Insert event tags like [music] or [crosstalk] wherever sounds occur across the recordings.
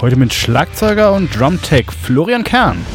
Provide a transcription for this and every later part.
Heute mit Schlagzeuger und Drumtech Florian Kern.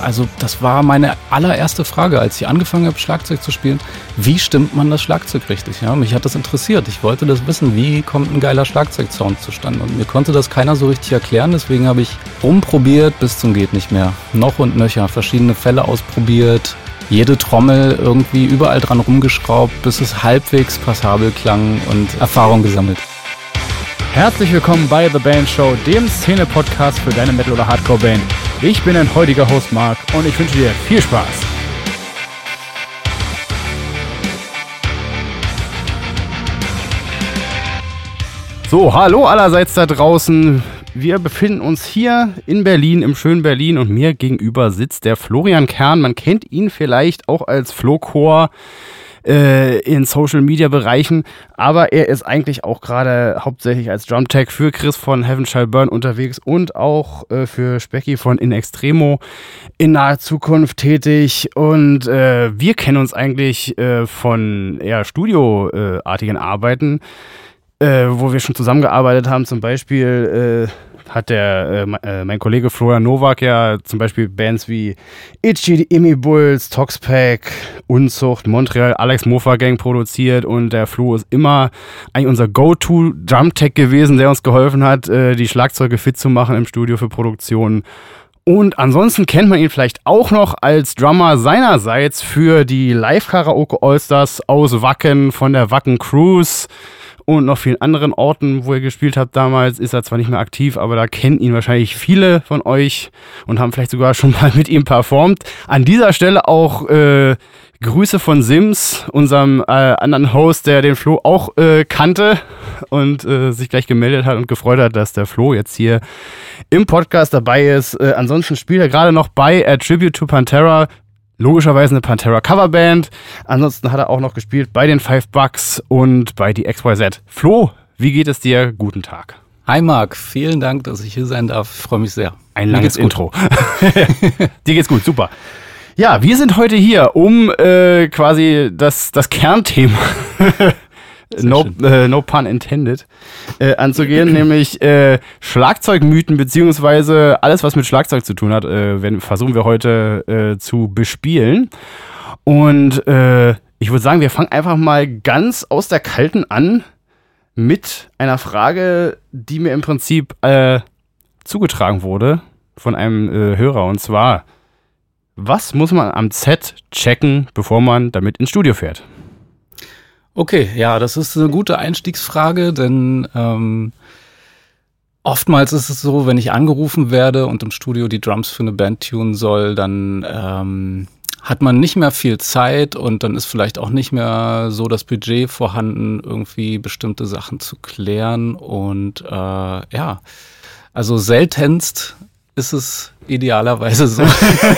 Also das war meine allererste Frage, als ich angefangen habe, Schlagzeug zu spielen. Wie stimmt man das Schlagzeug richtig? Ja, mich hat das interessiert. Ich wollte das wissen, wie kommt ein geiler Schlagzeugsound zustande? Und mir konnte das keiner so richtig erklären. Deswegen habe ich rumprobiert bis zum geht nicht mehr. Noch und nöcher, verschiedene Fälle ausprobiert, jede Trommel irgendwie überall dran rumgeschraubt, bis es halbwegs passabel klang und Erfahrung gesammelt. Herzlich willkommen bei The Band Show, dem Szene-Podcast für deine Metal- oder Hardcore-Band. Ich bin dein heutiger Host Marc und ich wünsche dir viel Spaß. So, hallo allerseits da draußen. Wir befinden uns hier in Berlin, im schönen Berlin und mir gegenüber sitzt der Florian Kern. Man kennt ihn vielleicht auch als Flowcore äh, in Social Media Bereichen, aber er ist eigentlich auch gerade hauptsächlich als Drumtech für Chris von Heaven Shall Burn unterwegs und auch äh, für Specky von In Extremo in naher Zukunft tätig und äh, wir kennen uns eigentlich äh, von eher studioartigen Arbeiten. Äh, wo wir schon zusammengearbeitet haben, zum Beispiel äh, hat der, äh, äh, mein Kollege Florian Nowak ja zum Beispiel Bands wie Itchy, die Imi Bulls, Toxpack, Unzucht, Montreal, Alex Mofa Gang produziert und der Flo ist immer eigentlich unser Go-To Drum-Tech gewesen, der uns geholfen hat, äh, die Schlagzeuge fit zu machen im Studio für Produktionen. Und ansonsten kennt man ihn vielleicht auch noch als Drummer seinerseits für die Live-Karaoke Allstars aus Wacken von der Wacken Cruise und noch vielen anderen Orten, wo er gespielt hat damals, ist er zwar nicht mehr aktiv, aber da kennen ihn wahrscheinlich viele von euch und haben vielleicht sogar schon mal [laughs] mit ihm performt. An dieser Stelle auch äh, Grüße von Sims, unserem äh, anderen Host, der den Flo auch äh, kannte und äh, sich gleich gemeldet hat und gefreut hat, dass der Flo jetzt hier im Podcast dabei ist. Äh, ansonsten spielt er gerade noch bei A Tribute to Pantera logischerweise eine Pantera Coverband. Ansonsten hat er auch noch gespielt bei den Five Bucks und bei die XYZ. Flo, wie geht es dir? Guten Tag. Hi Marc, vielen Dank, dass ich hier sein darf. Ich freue mich sehr. Ein langes Intro. [laughs] dir geht's gut, super. Ja, wir sind heute hier, um äh, quasi das, das Kernthema no, äh, no pun intended, äh, anzugehen, [clears throat] nämlich äh, Schlagzeugmythen beziehungsweise alles, was mit Schlagzeug zu tun hat, äh, wenn, versuchen wir heute äh, zu bespielen. Und äh, ich würde sagen, wir fangen einfach mal ganz aus der Kalten an mit einer Frage, die mir im Prinzip zugetragen wurde von einem Hörer. Und zwar, was muss man am Set checken, bevor man damit ins Studio fährt? Okay, ja, das ist eine gute Einstiegsfrage, denn ähm, oftmals ist es so, wenn ich angerufen werde und im Studio die Drums für eine Band tunen soll, dann ähm, hat man nicht mehr viel Zeit und dann ist vielleicht auch nicht mehr so das Budget vorhanden, irgendwie bestimmte Sachen zu klären. Und äh, ja, also seltenst ist es idealerweise so,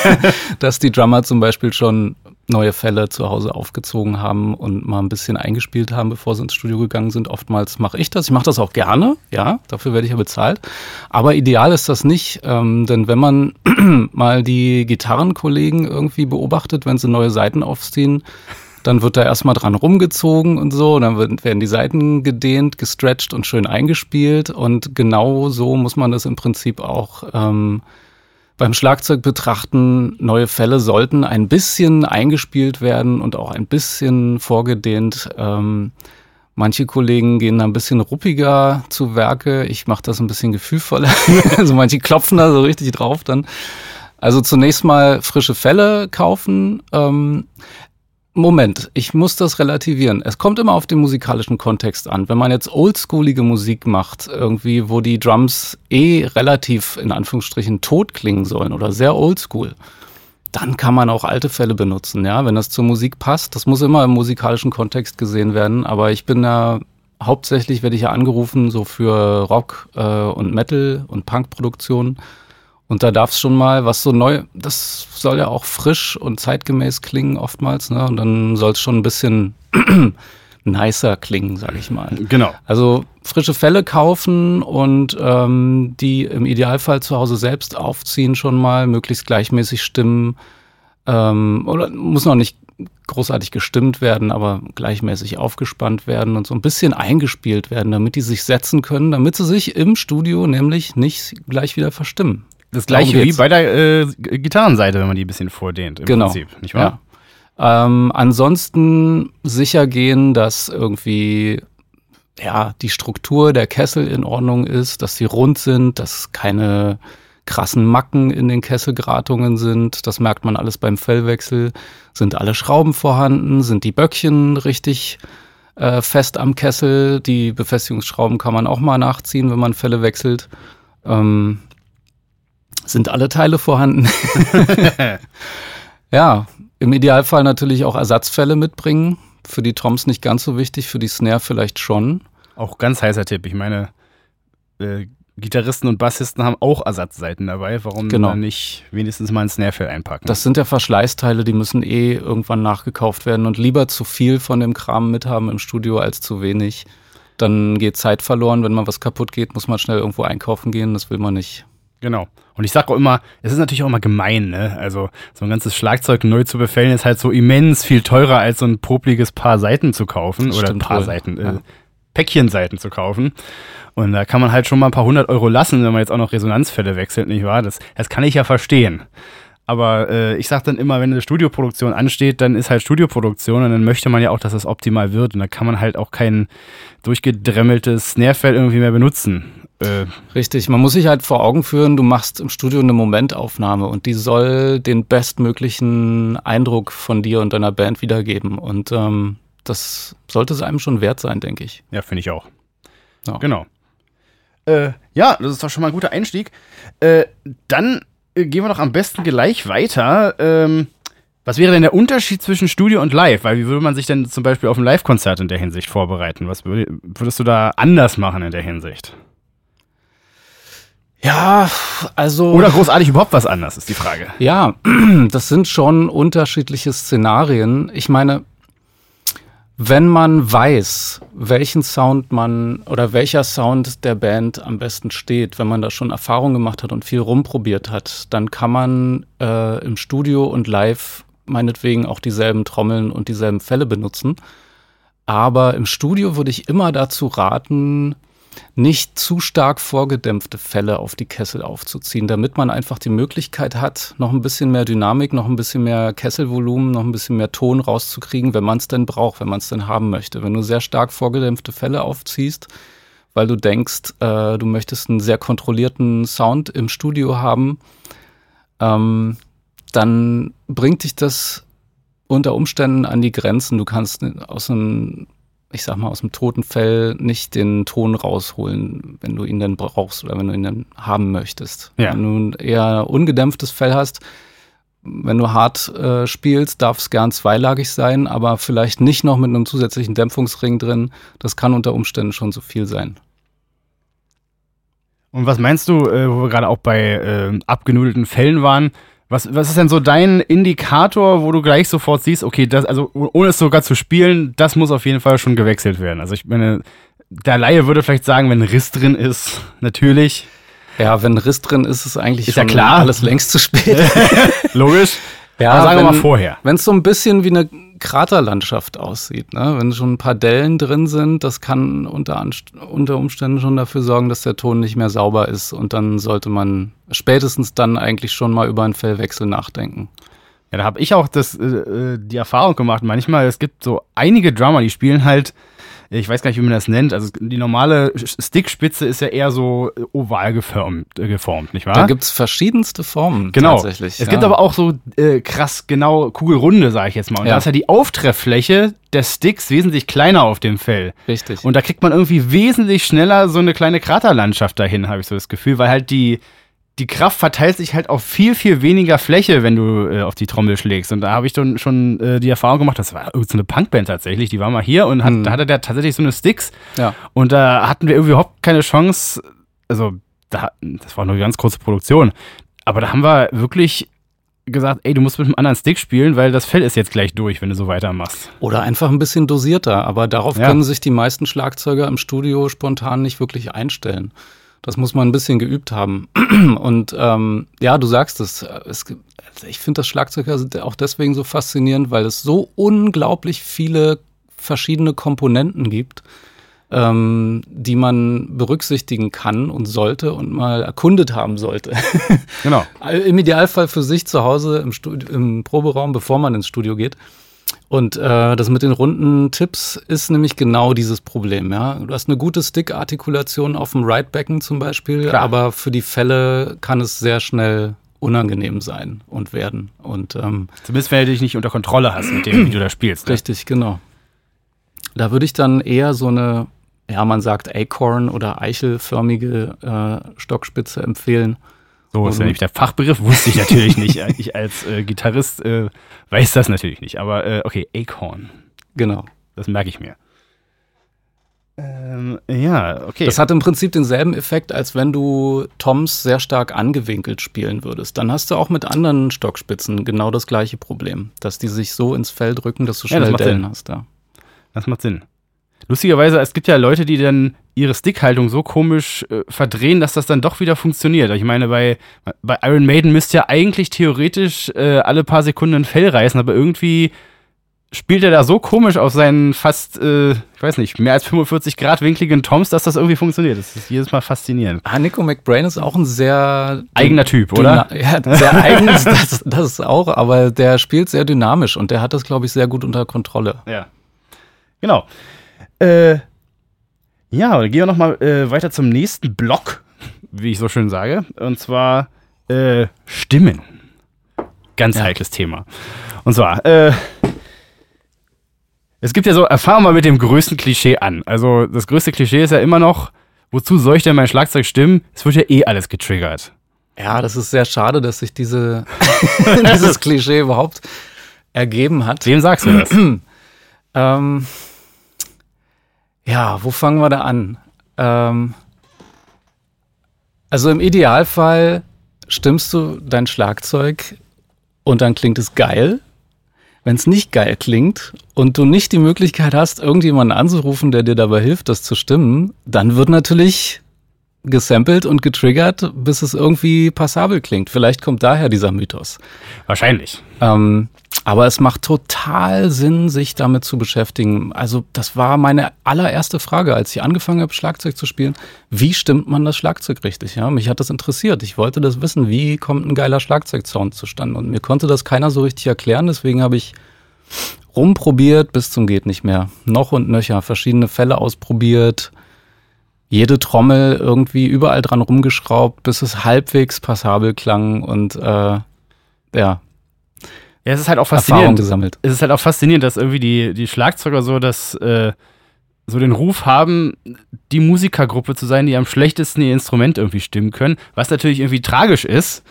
[laughs] dass die Drummer zum Beispiel schon neue Fälle zu Hause aufgezogen haben und mal ein bisschen eingespielt haben, bevor sie ins Studio gegangen sind. Oftmals mache ich das. Ich mache das auch gerne, ja, dafür werde ich ja bezahlt. Aber ideal ist das nicht, ähm, denn wenn man [clears throat] mal die Gitarrenkollegen irgendwie beobachtet, wenn sie neue Seiten aufziehen, dann wird da erstmal dran rumgezogen und so, dann werden die Seiten gedehnt, gestretched und schön eingespielt. Und genau so muss man das im Prinzip auch ähm, beim Schlagzeug betrachten, neue Fälle sollten ein bisschen eingespielt werden und auch ein bisschen vorgedehnt. Ähm, manche Kollegen gehen da ein bisschen ruppiger zu Werke. Ich mache das ein bisschen gefühlvoller. [laughs] also manche klopfen da so richtig drauf dann. Also zunächst mal frische Fälle kaufen. Ähm, Moment, ich muss das relativieren. Es kommt immer auf den musikalischen Kontext an. Wenn man jetzt oldschoolige Musik macht, irgendwie, wo die Drums eh relativ in Anführungsstrichen tot klingen sollen oder sehr oldschool, dann kann man auch alte Fälle benutzen, ja, wenn das zur Musik passt. Das muss immer im musikalischen Kontext gesehen werden, aber ich bin da hauptsächlich werde ich ja angerufen so für Rock äh, und Metal und Punk-Produktionen. Und da darf es schon mal was so neu, das soll ja auch frisch und zeitgemäß klingen oftmals, ne? Und dann soll es schon ein bisschen [clears throat] nicer klingen, sage ich mal. Genau. Also frische Fälle kaufen und ähm, die im Idealfall zu Hause selbst aufziehen schon mal, möglichst gleichmäßig stimmen. Ähm, oder muss noch nicht großartig gestimmt werden, aber gleichmäßig aufgespannt werden und so ein bisschen eingespielt werden, damit die sich setzen können, damit sie sich im Studio nämlich nicht gleich wieder verstimmen. Das gleiche wie bei der äh, Gitarrenseite, wenn man die ein bisschen vordehnt, im genau. Prinzip, nicht wahr? Ja. Ähm, ansonsten sicher gehen, dass irgendwie ja, die Struktur der Kessel in Ordnung ist, dass sie rund sind, dass keine krassen Macken in den Kesselgratungen sind. Das merkt man alles beim Fellwechsel. Sind alle Schrauben vorhanden? Sind die Böckchen richtig äh, fest am Kessel? Die Befestigungsschrauben kann man auch mal nachziehen, wenn man Felle wechselt. Ähm, sind alle Teile vorhanden? [laughs] ja, im Idealfall natürlich auch Ersatzfälle mitbringen. Für die Toms nicht ganz so wichtig, für die Snare vielleicht schon. Auch ganz heißer Tipp. Ich meine, äh, Gitarristen und Bassisten haben auch Ersatzseiten dabei. Warum Genau. dann nicht wenigstens mal ein Snarefell einpacken? Das sind ja Verschleißteile, die müssen eh irgendwann nachgekauft werden und lieber zu viel von dem Kram mithaben im Studio als zu wenig. Dann geht Zeit verloren. Wenn mal was kaputt geht, muss man schnell irgendwo einkaufen gehen. Das will man nicht. Genau. Und ich sage auch immer, es ist natürlich auch immer gemein, ne? Also so ein ganzes Schlagzeug neu zu befällen ist halt so immens viel teurer, als so ein popliges Paar Seiten zu kaufen. Das oder stimmt Paar wohl. Seiten, äh, Ja. Päckchenseiten zu kaufen. Und da kann man halt schon mal ein paar hundert Euro lassen, wenn man jetzt auch noch Resonanzfälle wechselt, nicht wahr? Das, das kann ich ja verstehen. Aber äh, ich sag dann immer, wenn eine Studioproduktion ansteht, dann ist halt Studioproduktion und dann möchte man ja auch, dass es optimal wird. Und da kann man halt auch kein durchgedremmeltes Snarefell irgendwie mehr benutzen. Äh, Richtig, man muss sich halt vor Augen führen, du machst im Studio eine Momentaufnahme und die soll den bestmöglichen Eindruck von dir und deiner Band wiedergeben. Und ähm, das sollte es einem schon wert sein, denke ich. Ja, finde ich auch. Ja. Genau. Äh, ja, das ist doch schon mal ein guter Einstieg. Äh, dann äh, gehen wir doch am besten gleich weiter. Ähm, was wäre denn der Unterschied zwischen Studio und Live? Weil wie würde man sich denn zum Beispiel auf ein Live-Konzert in der Hinsicht vorbereiten? Was würd- würdest du da anders machen in der Hinsicht? Ja, also. Oder großartig überhaupt was anders, ist die Frage. Ja, [clears throat] das sind schon unterschiedliche Szenarien. Ich meine, wenn man weiß, welchen Sound man oder welcher Sound der Band am besten steht, wenn man da schon Erfahrung gemacht hat und viel rumprobiert hat, dann kann man äh, im Studio und live meinetwegen auch dieselben Trommeln und dieselben Fälle benutzen. Aber im Studio würde ich immer dazu raten, nicht zu stark vorgedämpfte Fälle auf die Kessel aufzuziehen, damit man einfach die Möglichkeit hat, noch ein bisschen mehr Dynamik, noch ein bisschen mehr Kesselvolumen, noch ein bisschen mehr Ton rauszukriegen, wenn man es denn braucht, wenn man es denn haben möchte. Wenn du sehr stark vorgedämpfte Fälle aufziehst, weil du denkst, äh, du möchtest einen sehr kontrollierten Sound im Studio haben, ähm, dann bringt dich das unter Umständen an die Grenzen. Du kannst aus einem ich sag mal, aus dem toten Fell nicht den Ton rausholen, wenn du ihn dann brauchst oder wenn du ihn dann haben möchtest. Ja. Wenn du ein eher ungedämpftes Fell hast, wenn du hart äh, spielst, darf es gern zweilagig sein, aber vielleicht nicht noch mit einem zusätzlichen Dämpfungsring drin. Das kann unter Umständen schon zu viel sein. Und was meinst du, äh, wo wir gerade auch bei äh, abgenudelten Fällen waren? Was, was ist denn so dein Indikator, wo du gleich sofort siehst, okay, das, also ohne es sogar zu spielen, das muss auf jeden Fall schon gewechselt werden. Also ich meine, der Laie würde vielleicht sagen, wenn Riss drin ist, natürlich. Ja, wenn Riss drin ist, ist eigentlich Ist ja schon klar. alles längst zu spät. [laughs] [laughs] Logisch. Ja, Aber sagen wir wenn- mal vorher. Wenn es so ein bisschen wie eine Kraterlandschaft aussieht, ne? wenn schon ein paar Dellen drin sind, das kann unter, unter Umständen schon dafür sorgen, dass der Ton nicht mehr sauber ist. Und dann sollte man spätestens dann eigentlich schon mal über einen Fellwechsel nachdenken. Ja, da habe ich auch das, äh, äh, die Erfahrung gemacht. Manchmal, es gibt so einige Drummer, die spielen halt, ich weiß gar nicht, wie man das nennt. Also die normale Stickspitze ist ja eher so äh, oval geformt, äh, geformt nicht wahr? Da gibt's verschiedenste Formen Genau. tatsächlich. Es ja. gibt aber auch so äh, krass genau Kugelrunde, sage ich jetzt mal. Und Ja. da ist ja die Auftrefffläche der Sticks wesentlich kleiner auf dem Fell. Richtig. Und da kriegt man irgendwie wesentlich schneller so eine kleine Kraterlandschaft dahin, habe ich so das Gefühl, weil halt die, die Kraft verteilt sich halt auf viel, viel weniger Fläche, wenn du äh, auf die Trommel schlägst. Und da habe ich dann schon äh, die Erfahrung gemacht, das war so eine Punkband tatsächlich, die war mal hier und hat, Mhm. da hatte der tatsächlich so eine Sticks. ja. Und da hatten wir irgendwie überhaupt keine Chance. Also, da, das war nur eine ganz kurze Produktion. Aber da haben wir wirklich gesagt, ey, du musst mit einem anderen Stick spielen, weil das Fell ist jetzt gleich durch, wenn du so weitermachst. Oder einfach ein bisschen dosierter. Aber darauf Ja. können sich die meisten Schlagzeuger im Studio spontan nicht wirklich einstellen. Das muss man ein bisschen geübt haben. [clears throat] Und ähm, ja, du sagst es. es ich finde das Schlagzeuger auch deswegen so faszinierend, weil es so unglaublich viele verschiedene Komponenten gibt, ähm, die man berücksichtigen kann und sollte und mal erkundet haben sollte. Genau. [laughs] Im Idealfall für sich zu Hause im, im Proberaum, bevor man ins Studio geht. Und äh, das mit den runden Tipps ist nämlich genau dieses Problem. Ja? Du hast eine gute Stick-Artikulation auf dem Right-Becken zum Beispiel, Klar. aber für die Fälle kann es sehr schnell unangenehm sein und werden. Und, ähm, Zumindest, wenn du dich nicht unter Kontrolle hast mit dem, wie du da spielst. Ne? Richtig, genau. Da würde ich dann eher so eine, ja, man sagt Acorn oder eichelförmige äh, Stockspitze empfehlen. So ist ja nämlich der Fachbegriff, wusste ich natürlich nicht. [laughs] Ich als äh, Gitarrist äh, weiß das natürlich nicht. Aber äh, okay, Acorn. Genau. Das merke ich mir. Ähm, ja, okay. Das hat im Prinzip denselben Effekt, als wenn du Toms sehr stark angewinkelt spielen würdest. Dann hast du auch mit anderen Stockspitzen genau das gleiche Problem, dass die sich so ins Fell drücken, dass du schnell ja, Dellen hast. Ja. Das macht Sinn. Lustigerweise, es gibt ja Leute, die dann ihre Stickhaltung so komisch äh, verdrehen, dass das dann doch wieder funktioniert. Ich meine, bei, bei Iron Maiden müsste ja eigentlich theoretisch äh, alle paar Sekunden ein Fell reißen, aber irgendwie spielt er da so komisch auf seinen fast, äh, ich weiß nicht, mehr als 45 Grad winkligen Toms, dass das irgendwie funktioniert. Das ist jedes Mal faszinierend. Ah, Nico McBrain ist auch ein sehr eigener Typ, oder? [laughs] Ja, sehr [laughs] eigen, das, das ist auch, aber der spielt sehr dynamisch und der hat das, glaube ich, sehr gut unter Kontrolle. Ja. Genau. Äh, ja, dann gehen wir nochmal äh, weiter zum nächsten Block, wie ich so schön sage. Und zwar äh, Stimmen. Ganz ja. heikles Thema. Und zwar, äh, es gibt ja so, erfahren wir mit dem größten Klischee an. Also das größte Klischee ist ja immer noch, wozu soll ich denn mein Schlagzeug stimmen? Es wird ja eh alles getriggert. Ja, das ist sehr schade, dass sich diese, [laughs] dieses Klischee überhaupt ergeben hat. Wem sagst du das? [clears throat] ähm, ja, wo fangen wir da an? Ähm, also im Idealfall stimmst du dein Schlagzeug und dann klingt es geil. Wenn es nicht geil klingt und du nicht die Möglichkeit hast, irgendjemanden anzurufen, der dir dabei hilft, das zu stimmen, dann wird natürlich gesampelt und getriggert, bis es irgendwie passabel klingt. Vielleicht kommt daher dieser Mythos. Wahrscheinlich. Ähm, aber es macht total Sinn, sich damit zu beschäftigen. Also das war meine allererste Frage, als ich angefangen habe, Schlagzeug zu spielen. Wie stimmt man das Schlagzeug richtig? Ja, mich hat das interessiert. Ich wollte das wissen. Wie kommt ein geiler Schlagzeugsound zustande? Und mir konnte das keiner so richtig erklären. Deswegen habe ich rumprobiert bis zum geht nicht mehr. Noch und nöcher. Verschiedene Fälle ausprobiert. Jede Trommel irgendwie überall dran rumgeschraubt, bis es halbwegs passabel klang und äh, ja, ja, es ist halt auch faszinierend. gesammelt. Es ist halt auch faszinierend, dass irgendwie die, die Schlagzeuger so das, äh, so den Ruf haben, die Musikergruppe zu sein, die am schlechtesten ihr Instrument irgendwie stimmen können, was natürlich irgendwie tragisch ist.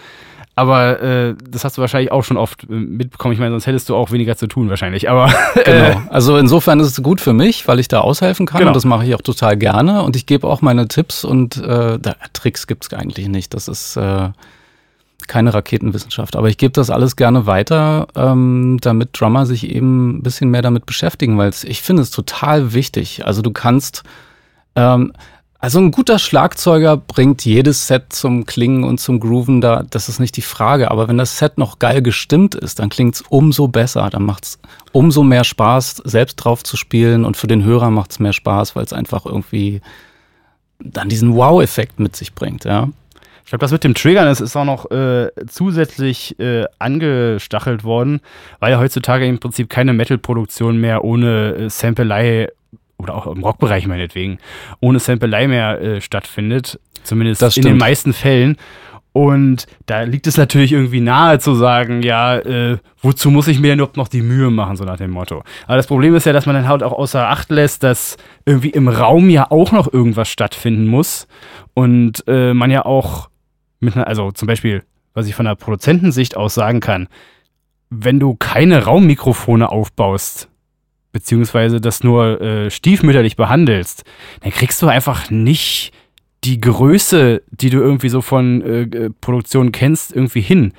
Aber äh, das hast du wahrscheinlich auch schon oft äh, mitbekommen. Ich meine, sonst hättest du auch weniger zu tun wahrscheinlich. Aber [laughs] genau. Also insofern ist es gut für mich, weil ich da aushelfen kann. Genau. Und das mache ich auch total gerne. Und ich gebe auch meine Tipps und äh, da, Tricks gibt es eigentlich nicht. Das ist äh, keine Raketenwissenschaft, aber ich gebe das alles gerne weiter, ähm, damit Drummer sich eben ein bisschen mehr damit beschäftigen, weil ich finde es total wichtig. Also du kannst, ähm, also ein guter Schlagzeuger bringt jedes Set zum Klingen und zum Grooven, da, das ist nicht die Frage. Aber wenn das Set noch geil gestimmt ist, dann klingt es umso besser, dann macht es umso mehr Spaß, selbst drauf zu spielen und für den Hörer macht es mehr Spaß, weil es einfach irgendwie dann diesen Wow-Effekt mit sich bringt, ja. Ich glaube, das mit dem Triggern ist, ist auch noch äh, zusätzlich äh, angestachelt worden, weil ja heutzutage im Prinzip keine Metal-Produktion mehr ohne äh, Sampelei oder auch im Rockbereich meinetwegen, ohne Sampelei mehr äh, stattfindet. Zumindest in den meisten Fällen. Und da liegt es natürlich irgendwie nahe zu sagen, ja, äh, wozu muss ich mir denn überhaupt noch die Mühe machen, so nach dem Motto. Aber das Problem ist ja, dass man dann halt auch außer Acht lässt, dass irgendwie im Raum ja auch noch irgendwas stattfinden muss. Und äh, man ja auch mit einer, also zum Beispiel, was ich von der Produzentensicht aus sagen kann, wenn du keine Raummikrofone aufbaust, beziehungsweise das nur äh, stiefmütterlich behandelst, dann kriegst du einfach nicht die Größe, die du irgendwie so von äh, Produktionen kennst, irgendwie hin.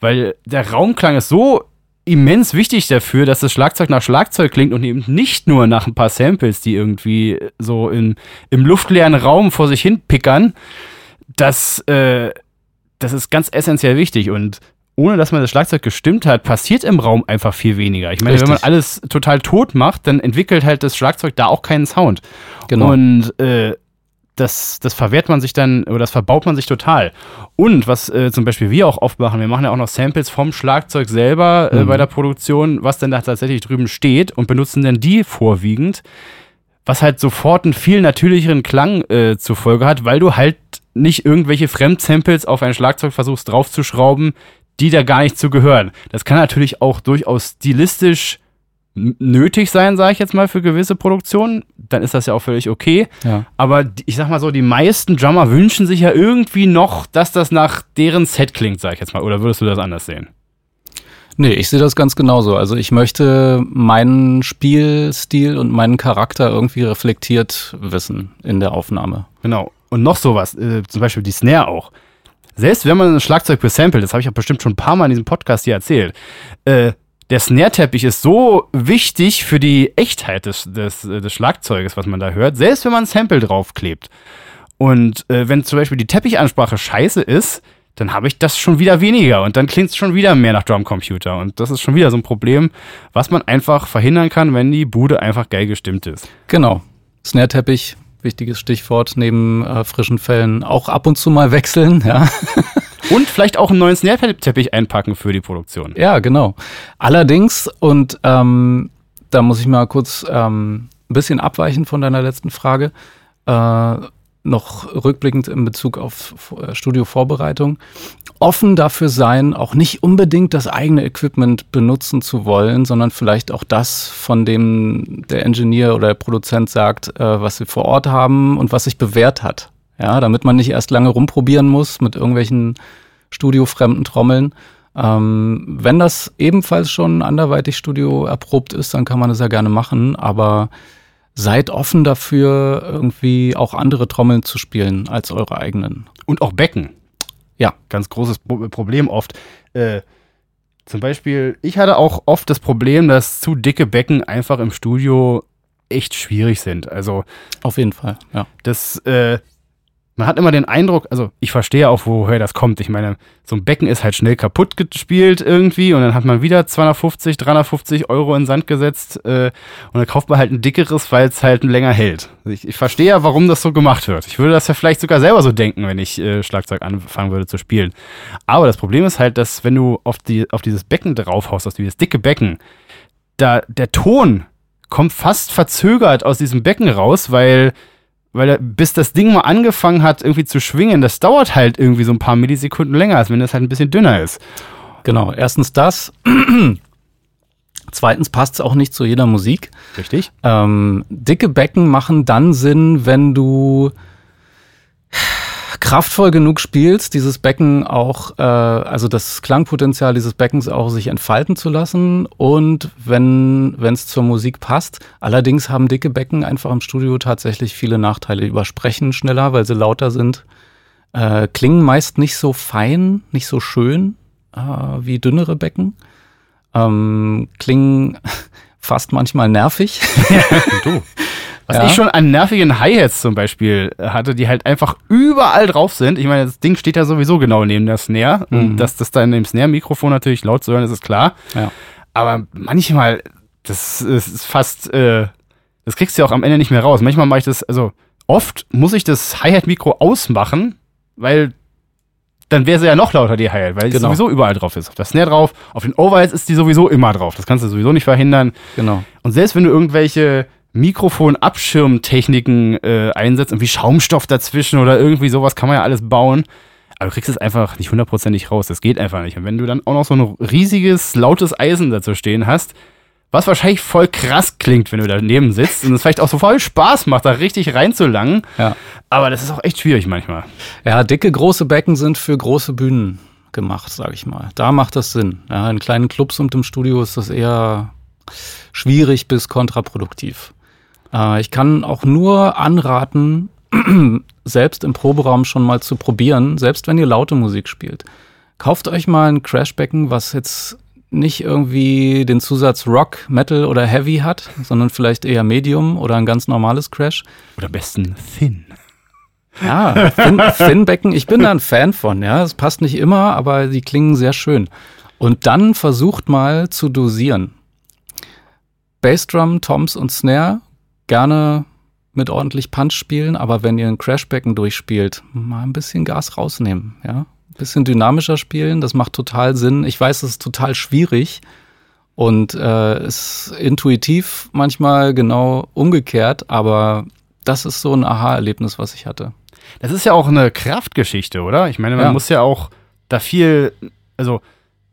Weil der Raumklang ist so immens wichtig dafür, dass das Schlagzeug nach Schlagzeug klingt und eben nicht nur nach ein paar Samples, die irgendwie so in, im luftleeren Raum vor sich hin pickern, das, äh, das ist ganz essentiell wichtig und ohne dass man das Schlagzeug gestimmt hat, passiert im Raum einfach viel weniger. Ich meine, Richtig. wenn man alles total tot macht, dann entwickelt halt das Schlagzeug da auch keinen Sound. Genau. Und äh, das, das verwehrt man sich dann oder das verbaut man sich total. Und was äh, zum Beispiel wir auch oft machen, wir machen ja auch noch Samples vom Schlagzeug selber äh, Mhm. bei der Produktion, was denn da tatsächlich drüben steht und benutzen dann die vorwiegend, was halt sofort einen viel natürlicheren Klang äh, zur Folge hat, weil du halt nicht irgendwelche Fremdsamples auf ein Schlagzeug versuchst draufzuschrauben, die da gar nicht zu gehören. Das kann natürlich auch durchaus stilistisch nötig sein, sage ich jetzt mal, für gewisse Produktionen. Dann ist das ja auch völlig okay. ja. Aber ich sag mal so, die meisten Drummer wünschen sich ja irgendwie noch, dass das nach deren Set klingt, sag ich jetzt mal. Oder würdest du das anders sehen? Nee, ich sehe das ganz genauso. Also ich möchte meinen Spielstil und meinen Charakter irgendwie reflektiert wissen in der Aufnahme. Genau. Und noch sowas, äh, zum Beispiel die Snare auch. Selbst wenn man ein Schlagzeug besamplet, das habe ich auch bestimmt schon ein paar Mal in diesem Podcast hier erzählt, äh, der Snare-Teppich ist so wichtig für die Echtheit des, des, äh, des Schlagzeuges, was man da hört, selbst wenn man ein Sample draufklebt. Und äh, wenn zum Beispiel die Teppichansprache scheiße ist, dann habe ich das schon wieder weniger und dann klingt es schon wieder mehr nach Drumcomputer. Und das ist schon wieder so ein Problem, was man einfach verhindern kann, wenn die Bude einfach geil gestimmt ist. Genau. Snare-Teppich, wichtiges Stichwort, neben äh, frischen Fällen auch ab und zu mal wechseln, [laughs] ja. Und vielleicht auch einen neuen Snare-Teppich einpacken für die Produktion. Ja, genau. Allerdings, und ähm, da muss ich mal kurz ähm, ein bisschen abweichen von deiner letzten Frage, äh, noch rückblickend in Bezug auf äh, Studiovorbereitung, offen dafür sein, auch nicht unbedingt das eigene Equipment benutzen zu wollen, sondern vielleicht auch das, von dem der Ingenieur oder der Produzent sagt, äh, was sie vor Ort haben und was sich bewährt hat. Ja, damit man nicht erst lange rumprobieren muss mit irgendwelchen studiofremden Trommeln. Ähm, wenn das ebenfalls schon anderweitig Studio erprobt ist, dann kann man das ja gerne machen, aber seid offen dafür, irgendwie auch andere Trommeln zu spielen als eure eigenen. Und auch Becken. Ja. Ganz großes Pro Problem oft. Äh, zum Beispiel, ich hatte auch oft das Problem, dass zu dicke Becken einfach im Studio echt schwierig sind. Also Auf jeden Fall, ja. das, äh, man hat immer den Eindruck, also ich verstehe auch, woher das kommt. Ich meine, so ein Becken ist halt schnell kaputt gespielt irgendwie und dann hat man wieder 250, 350 Euro in Sand gesetzt äh, und dann kauft man halt ein dickeres, weil es halt länger hält. Ich, ich verstehe ja, warum das so gemacht wird. Ich würde das ja vielleicht sogar selber so denken, wenn ich äh, Schlagzeug anfangen würde zu spielen. Aber das Problem ist halt, dass wenn du auf, die, auf dieses Becken draufhaust, auf dieses dicke Becken, da der Ton kommt fast verzögert aus diesem Becken raus, weil weil er, bis das Ding mal angefangen hat, irgendwie zu schwingen, das dauert halt irgendwie so ein paar Millisekunden länger, als wenn das halt ein bisschen dünner ist. Genau, erstens das. [clears throat] Zweitens passt es auch nicht zu jeder Musik. Richtig? Ähm, dicke Becken machen dann Sinn, wenn du kraftvoll genug spielst, dieses Becken auch, äh, also das Klangpotenzial dieses Beckens auch sich entfalten zu lassen und wenn es zur Musik passt. Allerdings haben dicke Becken einfach im Studio tatsächlich viele Nachteile. Übersprechen schneller, weil sie lauter sind, äh, klingen meist nicht so fein, nicht so schön äh, wie dünnere Becken, ähm, klingen [laughs] fast manchmal nervig. du. [laughs] Was Ja. ich schon an nervigen Hi-Hats zum Beispiel hatte, die halt einfach überall drauf sind. Ich meine, das Ding steht ja sowieso genau neben der Snare. Und Mhm. dass das dann im Snare-Mikrofon natürlich laut zu hören ist, ist klar. Ja. Aber manchmal, das ist fast, äh, das kriegst du ja auch am Ende nicht mehr raus. Manchmal mache ich das, also oft muss ich das Hi-Hat-Mikro ausmachen, weil dann wäre sie ja noch lauter, die Hi-Hat, weil die Genau. sowieso überall drauf ist. Auf der Snare drauf, auf den Overheads ist die sowieso immer drauf. Das kannst du sowieso nicht verhindern. Genau. Und selbst wenn du irgendwelche Mikrofon-Abschirmtechniken äh, einsetzt, irgendwie Schaumstoff dazwischen oder irgendwie sowas, kann man ja alles bauen. Aber du kriegst es einfach nicht hundertprozentig raus. Das geht einfach nicht. Und wenn du dann auch noch so ein riesiges, lautes Eisen dazu stehen hast, was wahrscheinlich voll krass klingt, wenn du daneben sitzt und es vielleicht auch so voll Spaß macht, da richtig reinzulangen. Ja. Aber das ist auch echt schwierig manchmal. Ja, dicke, große Becken sind für große Bühnen gemacht, sage ich mal. Da macht das Sinn. Ja, in kleinen Clubs und im Studio ist das eher schwierig bis kontraproduktiv. Äh, ich kann auch nur anraten, [clears throat] selbst im Proberaum schon mal zu probieren, selbst wenn ihr laute Musik spielt. Kauft euch mal ein Crashbecken, was jetzt nicht irgendwie den Zusatz Rock, Metal oder Heavy hat, sondern vielleicht eher Medium oder ein ganz normales Crash. Oder besten thin. Ja, Finn, Finnbecken, ich bin da ein Fan von, ja. Es passt nicht immer, aber die klingen sehr schön. Und dann versucht mal zu dosieren. Bassdrum, Toms und Snare gerne mit ordentlich Punch spielen, aber wenn ihr ein Crashbecken durchspielt, mal ein bisschen Gas rausnehmen, ja. Ein bisschen dynamischer spielen, das macht total Sinn. Ich weiß, es ist total schwierig und äh, ist intuitiv manchmal genau umgekehrt, aber das ist so ein Aha-Erlebnis, was ich hatte. Das ist ja auch eine Kraftgeschichte, oder? Ich meine, man Ja. muss ja auch da viel, also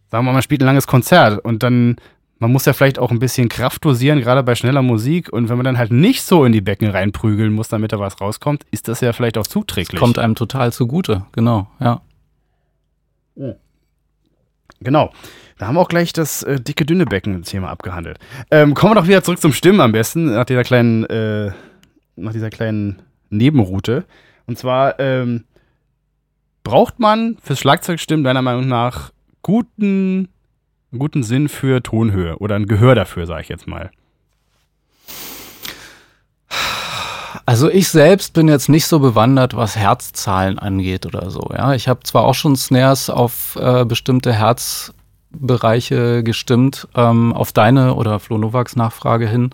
sagen wir mal, man spielt ein langes Konzert und dann, man muss ja vielleicht auch ein bisschen Kraft dosieren, gerade bei schneller Musik. Und wenn man dann halt nicht so in die Becken reinprügeln muss, damit da was rauskommt, ist das ja vielleicht auch zuträglich. Kommt einem total zugute, genau, ja. Genau. Da haben wir auch gleich das äh, dicke, dünne Becken-Thema abgehandelt. Ähm, kommen wir doch wieder zurück zum Stimmen am besten, nach dieser kleinen, äh, nach dieser kleinen Nebenroute. Und zwar ähm, braucht man fürs Schlagzeugstimmen deiner Meinung nach guten, guten Sinn für Tonhöhe oder ein Gehör dafür, sage ich jetzt mal. Also ich selbst bin jetzt nicht so bewandert, was Herzzahlen angeht oder so. Ja, ich habe zwar auch schon Snares auf äh, bestimmte Herzbereiche gestimmt, ähm, auf deine oder Flo Novaks Nachfrage hin,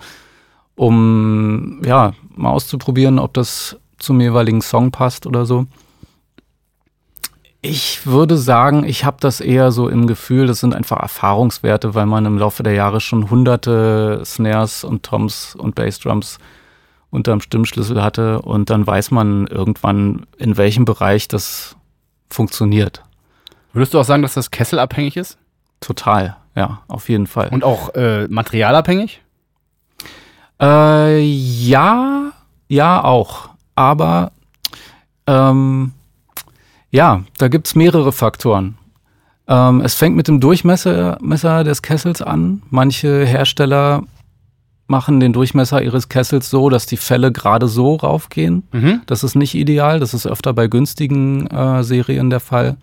um ja mal auszuprobieren, ob das zum jeweiligen Song passt oder so. Ich würde sagen, ich habe das eher so im Gefühl, das sind einfach Erfahrungswerte, weil man im Laufe der Jahre schon hunderte Snares und Toms und Bassdrums unterm Stimmschlüssel hatte und dann weiß man irgendwann, in welchem Bereich das funktioniert. Würdest du auch sagen, dass das kesselabhängig ist? Total, ja, auf jeden Fall. Und auch äh, materialabhängig? Äh, ja, ja auch. Aber ähm, ja, da gibt's mehrere Faktoren. Ähm, es fängt mit dem Durchmesser Messer des Kessels an. Manche Hersteller machen den Durchmesser ihres Kessels so, dass die Fälle gerade so raufgehen. Mhm. Das ist nicht ideal. Das ist öfter bei günstigen äh, Serien der Fall.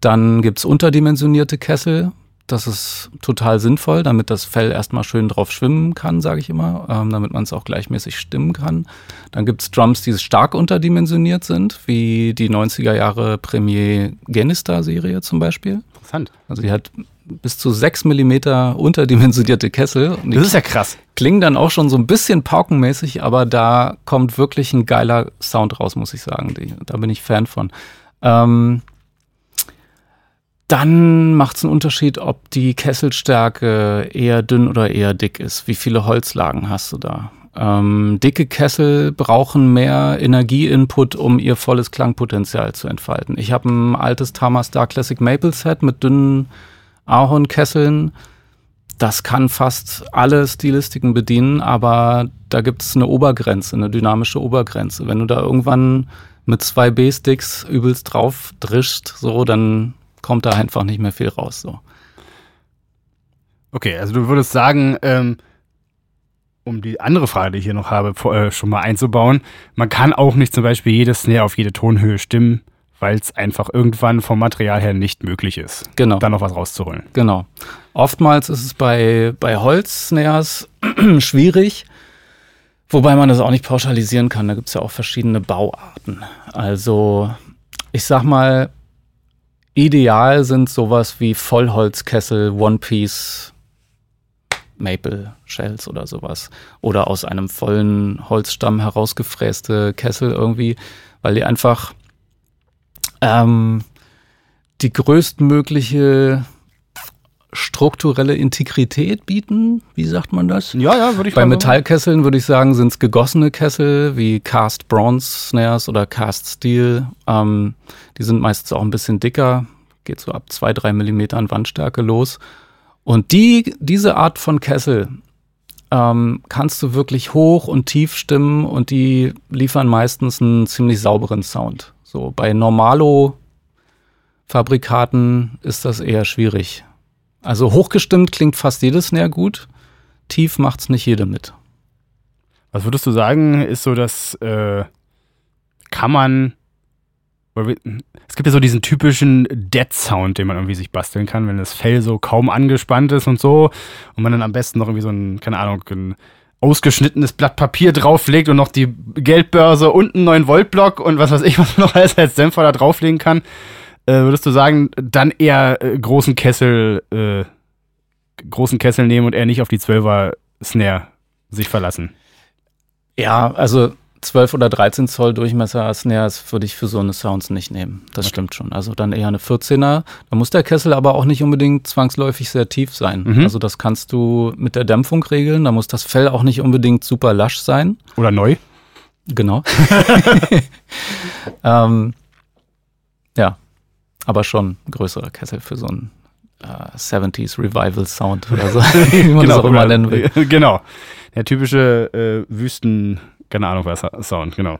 Dann gibt's unterdimensionierte Kessel. Das ist total sinnvoll, damit das Fell erstmal schön drauf schwimmen kann, sage ich immer, ähm, damit man es auch gleichmäßig stimmen kann. Dann gibt's Drums, die stark unterdimensioniert sind, wie die 90er Jahre Premier Genistar-Serie zum Beispiel. Interessant. Also die hat bis zu 6 Millimeter unterdimensionierte Kessel. Das ist ja krass. klingen dann auch schon so ein bisschen paukenmäßig, aber da kommt wirklich ein geiler Sound raus, muss ich sagen. Die, da bin ich Fan von. Ähm, dann macht es einen Unterschied, ob die Kesselstärke eher dünn oder eher dick ist. Wie viele Holzlagen hast du da? Ähm, dicke Kessel brauchen mehr Energieinput, um ihr volles Klangpotenzial zu entfalten. Ich habe ein altes Tama Star Classic Maple Set mit dünnen Ahornkesseln. Das kann fast alle Stilistiken bedienen, aber da gibt es eine Obergrenze, eine dynamische Obergrenze. Wenn du da irgendwann mit zwei B-Sticks übelst drauf drischst, so, dann kommt da einfach nicht mehr viel raus. So. Okay, also du würdest sagen, ähm, um die andere Frage, die ich hier noch habe, äh, schon mal einzubauen, man kann auch nicht zum Beispiel jedes Snare auf jede Tonhöhe stimmen, weil es einfach irgendwann vom Material her nicht möglich ist, Genau. da noch was rauszuholen. Genau. Oftmals ist es bei, bei Holz-Snares [clears throat] schwierig, wobei man das auch nicht pauschalisieren kann. Da gibt es ja auch verschiedene Bauarten. Also, ich sag mal, ideal sind sowas wie Vollholzkessel, One-Piece, Maple Shells oder sowas. Oder aus einem vollen Holzstamm herausgefräste Kessel irgendwie, weil die einfach ähm, die größtmögliche strukturelle Integrität bieten. Wie sagt man das? Ja, ja, würde ich Bei mal so- Metallkesseln würde ich sagen, sind es gegossene Kessel wie Cast Bronze Snares oder Cast Steel. Ähm, die sind meistens auch ein bisschen dicker, geht so ab zwei drei Millimetern Wandstärke los. Und die, diese Art von Kessel ähm, kannst du wirklich hoch und tief stimmen und die liefern meistens einen ziemlich sauberen Sound. So bei Normalo-Fabrikaten ist das eher schwierig. Also hochgestimmt klingt fast jedes Snare gut, tief macht's nicht jede mit. Was würdest du sagen, ist so, dass äh, kann man. Es gibt ja so diesen typischen Dead-Sound, den man irgendwie sich basteln kann, wenn das Fell so kaum angespannt ist und so. Und man dann am besten noch irgendwie so ein, keine Ahnung, ein ausgeschnittenes Blatt Papier drauflegt und noch die Geldbörse und einen 9-Volt-Block und was weiß ich, [laughs] was man noch alles als Dämpfer da drauflegen kann, äh, würdest du sagen, dann eher äh, großen Kessel, äh, großen Kessel nehmen und eher nicht auf die 12er Snare sich verlassen? Ja, also 12 oder 13 Zoll Durchmesser Snares würde ich für so eine Sounds nicht nehmen. Das okay. stimmt schon. Also dann eher eine 14er. Da muss der Kessel aber auch nicht unbedingt zwangsläufig sehr tief sein. Mhm. Also das kannst du mit der Dämpfung regeln. Da muss das Fell auch nicht unbedingt super lasch sein. Oder neu. Genau. [laughs] [laughs] ähm, ja, aber schon ein größerer Kessel für so einen äh, 70s Revival Sound oder so, [laughs] wie man genau, das auch immer nennen will. Genau. Der typische äh, Wüsten keine Ahnung was, Sound, genau.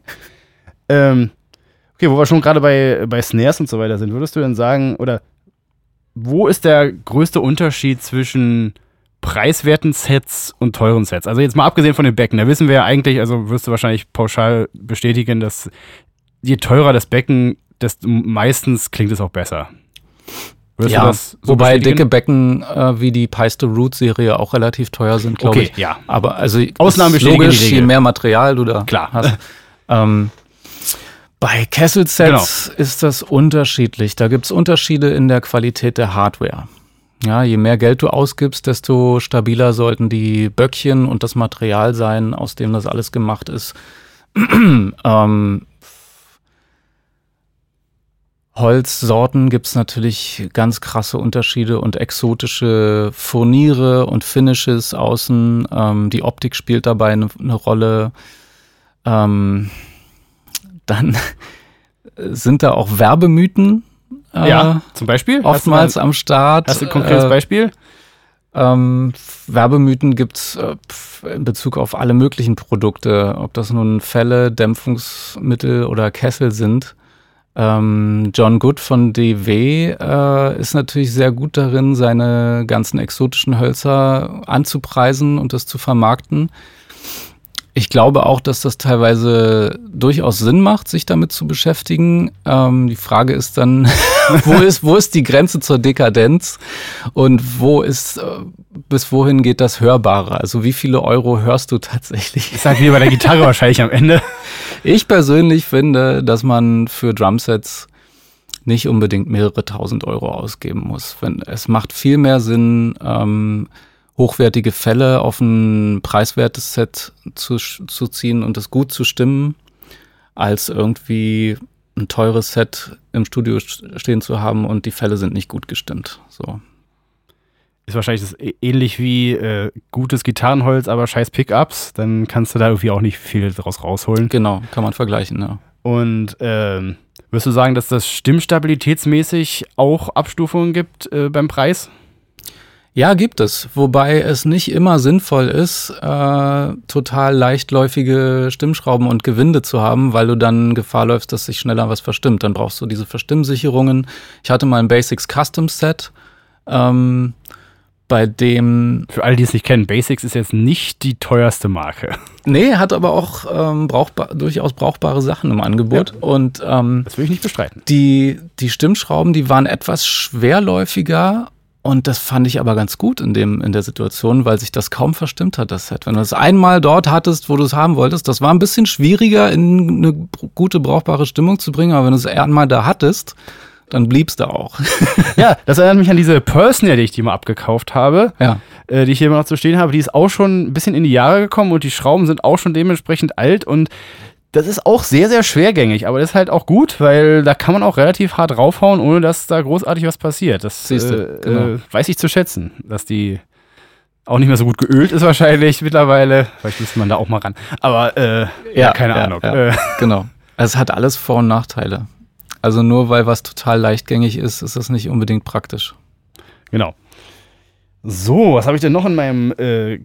Ähm, okay, wo wir schon gerade bei, bei Snares und so weiter sind, würdest du denn sagen, oder wo ist der größte Unterschied zwischen preiswerten Sets und teuren Sets? Also jetzt mal abgesehen von den Becken, da wissen wir ja eigentlich, also wirst du wahrscheinlich pauschal bestätigen, dass je teurer das Becken, desto meistens klingt es auch besser. Würdest ja, so wobei dicke Becken äh, wie die Pies to Root Serie auch relativ teuer sind, glaube okay, ich. ja. Aber also Ausnahmen logisch, je mehr Material du da Klar. hast. [laughs] ähm, bei Kessel Sets genau. ist das unterschiedlich. Da gibt es Unterschiede in der Qualität der Hardware. Ja, je mehr Geld du ausgibst, desto stabiler sollten die Böckchen und das Material sein, aus dem das alles gemacht ist. [clears throat] ähm, Holzsorten gibt es natürlich ganz krasse Unterschiede und exotische Furniere und Finishes außen. Ähm, die Optik spielt dabei eine, eine Rolle. Ähm, dann [laughs] sind da auch Werbemythen. Äh, ja, zum Beispiel? Oftmals am Start. Hast du ein konkretes äh, Beispiel? Ähm, Werbemythen gibt's äh, in Bezug auf alle möglichen Produkte, ob das nun Fälle, Dämpfungsmittel oder Kessel sind. Ähm, John Good von DW äh, ist natürlich sehr gut darin, seine ganzen exotischen Hölzer anzupreisen und das zu vermarkten. Ich glaube auch, dass das teilweise durchaus Sinn macht, sich damit zu beschäftigen. Ähm, die Frage ist dann, [laughs] wo ist, wo ist die Grenze zur Dekadenz und wo ist, äh, bis wohin geht das Hörbare? Also wie viele Euro hörst du tatsächlich? Ich sag wie bei der Gitarre [laughs] wahrscheinlich am Ende. Ich persönlich finde, dass man für Drumsets nicht unbedingt mehrere tausend Euro ausgeben muss. Es macht viel mehr Sinn, ähm, hochwertige Fälle auf ein preiswertes Set zu, zu ziehen und das gut zu stimmen, als irgendwie ein teures Set im Studio stehen zu haben und die Fälle sind nicht gut gestimmt. So. Ist wahrscheinlich das ähnlich wie äh, gutes Gitarrenholz, aber scheiß Pickups, dann kannst du da irgendwie auch nicht viel draus rausholen. Genau, kann man vergleichen, ja. Und ähm, wirst du sagen, dass das stimmstabilitätsmäßig auch Abstufungen gibt äh, beim Preis? Ja, gibt es. Wobei es nicht immer sinnvoll ist, äh, total leichtläufige Stimmschrauben und Gewinde zu haben, weil du dann Gefahr läufst, dass sich schneller was verstimmt. Dann brauchst du diese Verstimmsicherungen. Ich hatte mal ein Basics Custom Set. Ähm, bei dem. Für alle, die es nicht kennen, Basics ist jetzt nicht die teuerste Marke. Nee, hat aber auch ähm, brauchbar, durchaus brauchbare Sachen im Angebot. Ja, und ähm, das will ich nicht bestreiten. Die, die Stimmschrauben, die waren etwas schwerläufiger und das fand ich aber ganz gut in, dem, in der Situation, weil sich das kaum verstimmt hat, das Set. Wenn du es einmal dort hattest, wo du es haben wolltest, das war ein bisschen schwieriger in eine gute, brauchbare Stimmung zu bringen, aber wenn du es einmal da hattest, dann bliebst du auch. [laughs] ja, das erinnert mich an diese Personal, die ich die mal abgekauft habe, ja. äh, die ich hier immer noch zu stehen habe. Die ist auch schon ein bisschen in die Jahre gekommen und die Schrauben sind auch schon dementsprechend alt und das ist auch sehr, sehr schwergängig, aber das ist halt auch gut, weil da kann man auch relativ hart raufhauen, ohne dass da großartig was passiert. Das Siehste, äh, genau. äh, weiß ich zu schätzen, dass die auch nicht mehr so gut geölt ist wahrscheinlich mittlerweile. Vielleicht müsste man da auch mal ran. Aber äh, ja, ja, keine ja, Ahnung. Ja, äh. Genau. Also es hat alles Vor- und Nachteile. Also nur weil was total leichtgängig ist, ist das nicht unbedingt praktisch. Genau. So, was habe ich denn noch in meinem äh,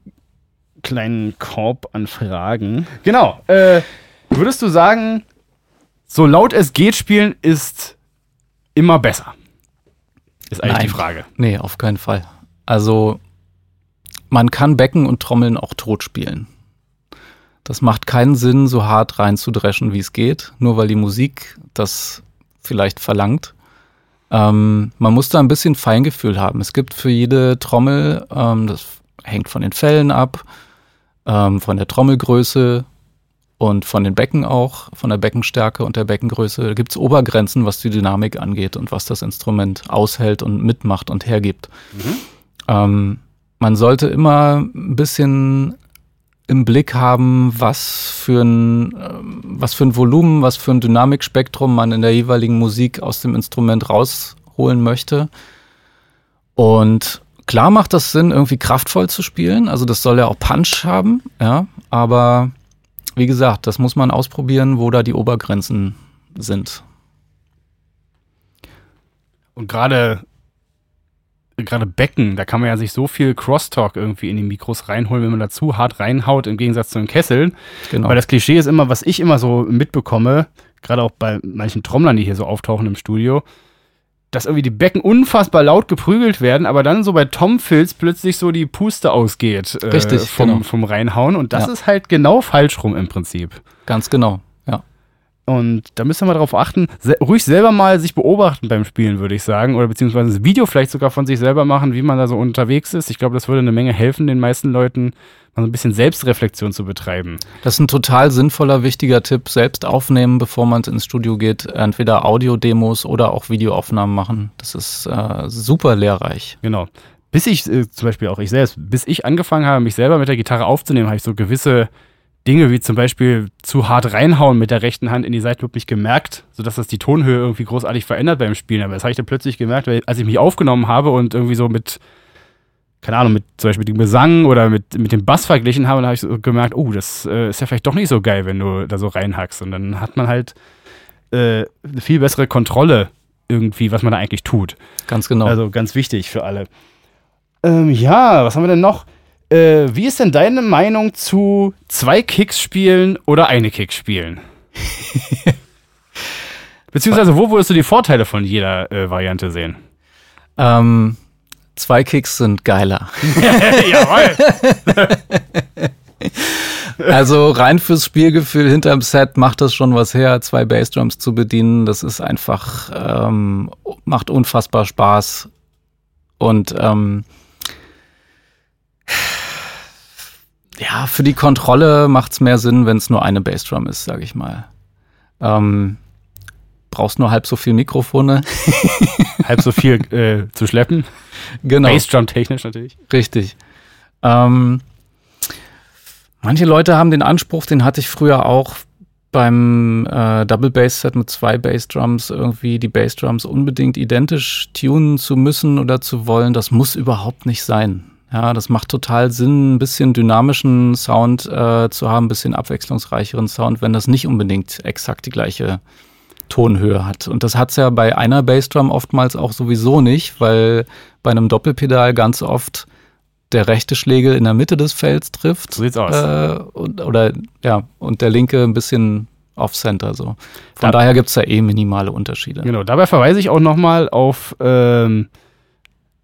kleinen Korb an Fragen? Genau. Äh, Würdest du sagen, so laut es geht spielen ist immer besser? Ist eigentlich Nein. die Frage. Nee, auf keinen Fall. Also, man kann Becken und Trommeln auch tot spielen. Das macht keinen Sinn, so hart reinzudreschen, wie es geht, nur weil die Musik das vielleicht verlangt. Ähm, man muss da ein bisschen Feingefühl haben. Es gibt für jede Trommel, ähm, das hängt von den Fällen ab, ähm, von der Trommelgröße und von den Becken auch, von der Beckenstärke und der Beckengröße. Da gibt es Obergrenzen, was die Dynamik angeht und was das Instrument aushält und mitmacht und hergibt. Mhm. Ähm, man sollte immer ein bisschen im Blick haben, was für ein, ähm, was für ein Volumen, was für ein Dynamikspektrum man in der jeweiligen Musik aus dem Instrument rausholen möchte. Und klar macht das Sinn, irgendwie kraftvoll zu spielen. Also das soll ja auch Punch haben, ja. Aber wie gesagt, das muss man ausprobieren, wo da die Obergrenzen sind. Und gerade gerade Becken, da kann man ja sich so viel Crosstalk irgendwie in die Mikros reinholen, wenn man da zu hart reinhaut, im Gegensatz zu den Kesseln. Genau. Weil das Klischee ist immer, was ich immer so mitbekomme, gerade auch bei manchen Trommlern, die hier so auftauchen im Studio, dass irgendwie die Becken unfassbar laut geprügelt werden, aber dann so bei Tom Filz plötzlich so die Puste ausgeht äh, Richtig, vom, genau. vom Reinhauen. Und das ja. ist halt genau falsch rum im Prinzip. Ganz genau. Und da müssen wir darauf achten, ruhig selber mal sich beobachten beim Spielen, würde ich sagen. Oder beziehungsweise das Video vielleicht sogar von sich selber machen, wie man da so unterwegs ist. Ich glaube, das würde eine Menge helfen, den meisten Leuten mal so ein bisschen Selbstreflexion zu betreiben. Das ist ein total sinnvoller, wichtiger Tipp. Selbst aufnehmen, bevor man ins Studio geht. Entweder Audio-Demos oder auch Videoaufnahmen machen. Das ist äh, super lehrreich. Genau. Bis ich, äh, zum Beispiel auch ich selbst, bis ich angefangen habe, mich selber mit der Gitarre aufzunehmen, habe ich so gewisse Dinge wie zum Beispiel zu hart reinhauen mit der rechten Hand in die Seite wirklich gemerkt, sodass das die Tonhöhe irgendwie großartig verändert beim Spielen. Aber das habe ich dann plötzlich gemerkt, weil als ich mich aufgenommen habe und irgendwie so mit, keine Ahnung, mit zum Beispiel dem Gesang oder mit, mit dem Bass verglichen habe, dann habe ich so gemerkt, oh, das äh, ist ja vielleicht doch nicht so geil, wenn du da so reinhackst. Und dann hat man halt äh, eine viel bessere Kontrolle irgendwie, was man da eigentlich tut. Ganz genau. Also ganz wichtig für alle. Ähm, ja, was haben wir denn noch? Äh, wie ist denn deine Meinung zu zwei Kicks spielen oder eine Kick spielen? [laughs] Beziehungsweise, wo würdest du die Vorteile von jeder äh, Variante sehen? Ähm, zwei Kicks sind geiler. [laughs] [laughs] Jawohl. also rein fürs Spielgefühl hinterm Set macht das schon was her, zwei Bassdrums zu bedienen. Das ist einfach, ähm, macht unfassbar Spaß. Und ähm, ja, für die Kontrolle macht es mehr Sinn, wenn es nur eine Bassdrum ist, sage ich mal. Ähm, brauchst nur halb so viel Mikrofone. [laughs] halb so viel äh, zu schleppen. Genau. Bassdrum technisch natürlich. Richtig. Ähm, manche Leute haben den Anspruch, den hatte ich früher auch beim äh, Double Bass Set mit zwei Bassdrums irgendwie die Bassdrums unbedingt identisch tunen zu müssen oder zu wollen. Das muss überhaupt nicht sein. Ja, das macht total Sinn, ein bisschen dynamischen Sound äh, zu haben, ein bisschen abwechslungsreicheren Sound, wenn das nicht unbedingt exakt die gleiche Tonhöhe hat. Und das hat's ja bei einer Bassdrum oftmals auch sowieso nicht, weil bei einem Doppelpedal ganz oft der rechte Schlägel in der Mitte des Felds trifft. So sieht's aus. Äh, und, oder ja, und der linke ein bisschen off-center. So. Von da, daher gibt's da eh minimale Unterschiede. Genau, dabei verweise ich auch nochmal auf ähm,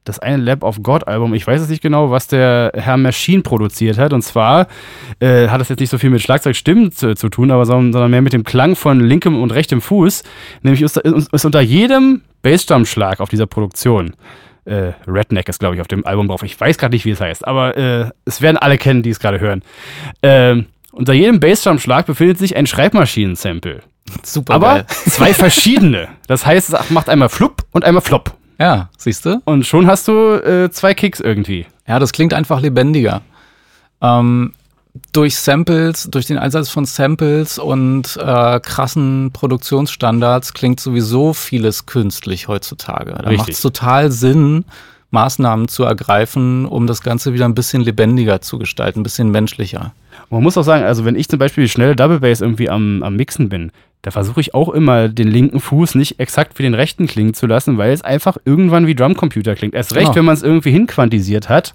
das eine Lab of God Album. Ich weiß es nicht genau, was der Herr Machine produziert hat. Und zwar äh, hat es jetzt nicht so viel mit Schlagzeugstimmen zu, zu tun, aber sondern mehr mit dem Klang von linkem und rechtem Fuß. Nämlich ist, ist unter jedem Bassdrum-Schlag auf dieser Produktion äh, Redneck ist, glaube ich, auf dem Album drauf. Ich weiß gerade nicht, wie es heißt, aber äh, es werden alle kennen, die es gerade hören. Ähm, unter jedem Bassdrum-Schlag befindet sich ein Schreibmaschinen-Sample. Super. Aber geil. zwei verschiedene. Das heißt, es macht einmal Flup und einmal Flop. Ja, siehst du? Und schon hast du äh, zwei Kicks irgendwie. Ja, das klingt einfach lebendiger. Ähm, durch Samples, durch den Einsatz von Samples und äh, krassen Produktionsstandards klingt sowieso vieles künstlich heutzutage. Da macht es total Sinn, Maßnahmen zu ergreifen, um das Ganze wieder ein bisschen lebendiger zu gestalten, ein bisschen menschlicher. Man muss auch sagen, also wenn ich zum Beispiel schnell Double Bass irgendwie am, am Mixen bin, da versuche ich auch immer den linken Fuß nicht exakt wie den rechten klingen zu lassen, weil es einfach irgendwann wie Drumcomputer klingt. Erst recht, genau. wenn man es irgendwie hinquantisiert hat,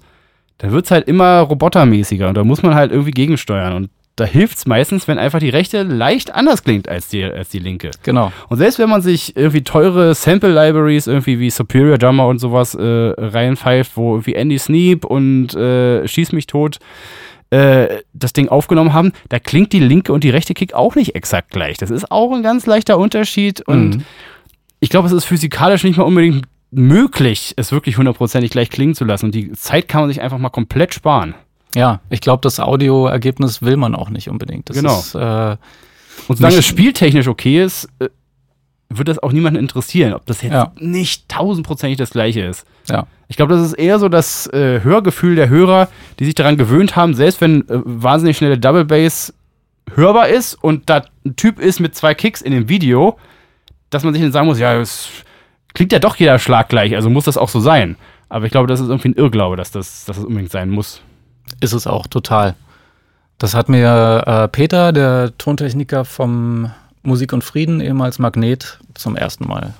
dann wird es halt immer robotermäßiger und da muss man halt irgendwie gegensteuern. Und da hilft es meistens, wenn einfach die rechte leicht anders klingt als die, als die linke. Genau. Und selbst wenn man sich irgendwie teure Sample-Libraries, irgendwie wie Superior Drummer und sowas äh, reinpfeift, wo irgendwie Andy Sneap und äh, Schieß mich tot äh, das Ding aufgenommen haben, da klingt die linke und die rechte Kick auch nicht exakt gleich. Das ist auch ein ganz leichter Unterschied und mhm. ich glaube, es ist physikalisch nicht mal unbedingt möglich, es wirklich hundertprozentig gleich klingen zu lassen. Und die Zeit kann man sich einfach mal komplett sparen. Ja, ich glaube, das Audioergebnis will man auch nicht unbedingt. Das Genau. Ist, äh, Und solange es spieltechnisch okay ist, äh, wird das auch niemanden interessieren, ob das jetzt Ja. nicht tausendprozentig das gleiche ist. Ja. Ich glaube, das ist eher so das äh, Hörgefühl der Hörer, die sich daran gewöhnt haben, selbst wenn äh, wahnsinnig schnelle Double Bass hörbar ist und da ein Typ ist mit zwei Kicks in dem Video, dass man sich dann sagen muss, ja, es klingt ja doch jeder Schlag gleich, also muss das auch so sein. Aber ich glaube, das ist irgendwie ein Irrglaube, dass das, dass das unbedingt sein muss. Ist es auch total. Das hat mir äh, Peter, der Tontechniker vom Musik und Frieden, ehemals Magnet, zum ersten Mal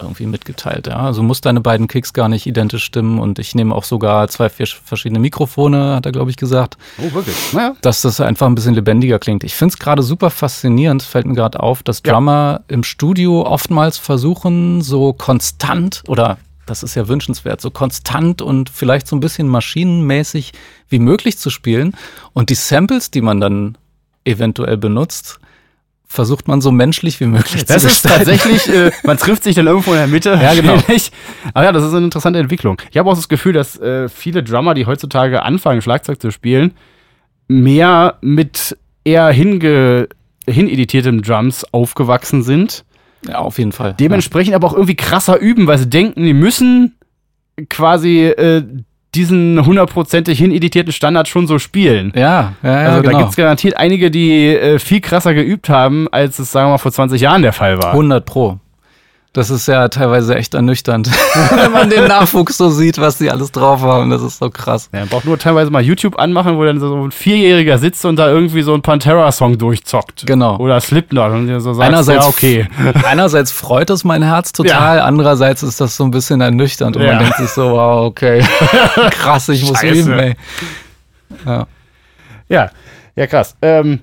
irgendwie mitgeteilt. Ja. Also muss deine beiden Kicks gar nicht identisch stimmen und ich nehme auch sogar zwei vier verschiedene Mikrofone, hat er, glaube ich, gesagt, Oh, wirklich? Naja. dass das einfach ein bisschen lebendiger klingt. Ich finde es gerade super faszinierend, fällt mir gerade auf, dass Ja. Drummer im Studio oftmals versuchen, so konstant oder das ist ja wünschenswert, so konstant und vielleicht so ein bisschen maschinenmäßig wie möglich zu spielen. Und die Samples, die man dann eventuell benutzt, versucht man so menschlich wie möglich Das zu ist gestalten. tatsächlich, äh, man trifft sich dann irgendwo in der Mitte. Ja, genau. [laughs] Aber ja, das ist eine interessante Entwicklung. Ich habe auch das Gefühl, dass äh, viele Drummer, die heutzutage anfangen, Schlagzeug zu spielen, mehr mit eher hinge hineditiertem Drums aufgewachsen sind. Ja, auf jeden Fall. Dementsprechend aber auch irgendwie krasser üben, weil sie denken, die müssen quasi äh, diesen hundertprozentig hineditierten Standard schon so spielen. Ja, ja, ja, also da genau. gibt es garantiert einige, die äh, viel krasser geübt haben, als es, sagen wir mal, vor 20 Jahren der Fall war. 100 Pro. Das ist ja teilweise echt ernüchternd, [laughs] wenn man den Nachwuchs so sieht, was die alles drauf haben. Das ist so krass. Ja, man braucht nur teilweise mal YouTube anmachen, wo dann so ein Vierjähriger sitzt und da irgendwie so ein Pantera-Song durchzockt. Genau. Oder Slipknot und so sagt, Einerseits, ja, okay. [laughs] einerseits freut es mein Herz total, andererseits ist das so ein bisschen ernüchternd und Ja. man denkt sich so, wow, okay, [laughs] krass, ich muss Scheiße. üben, ey. Ja. Ja, ja, krass. Ähm,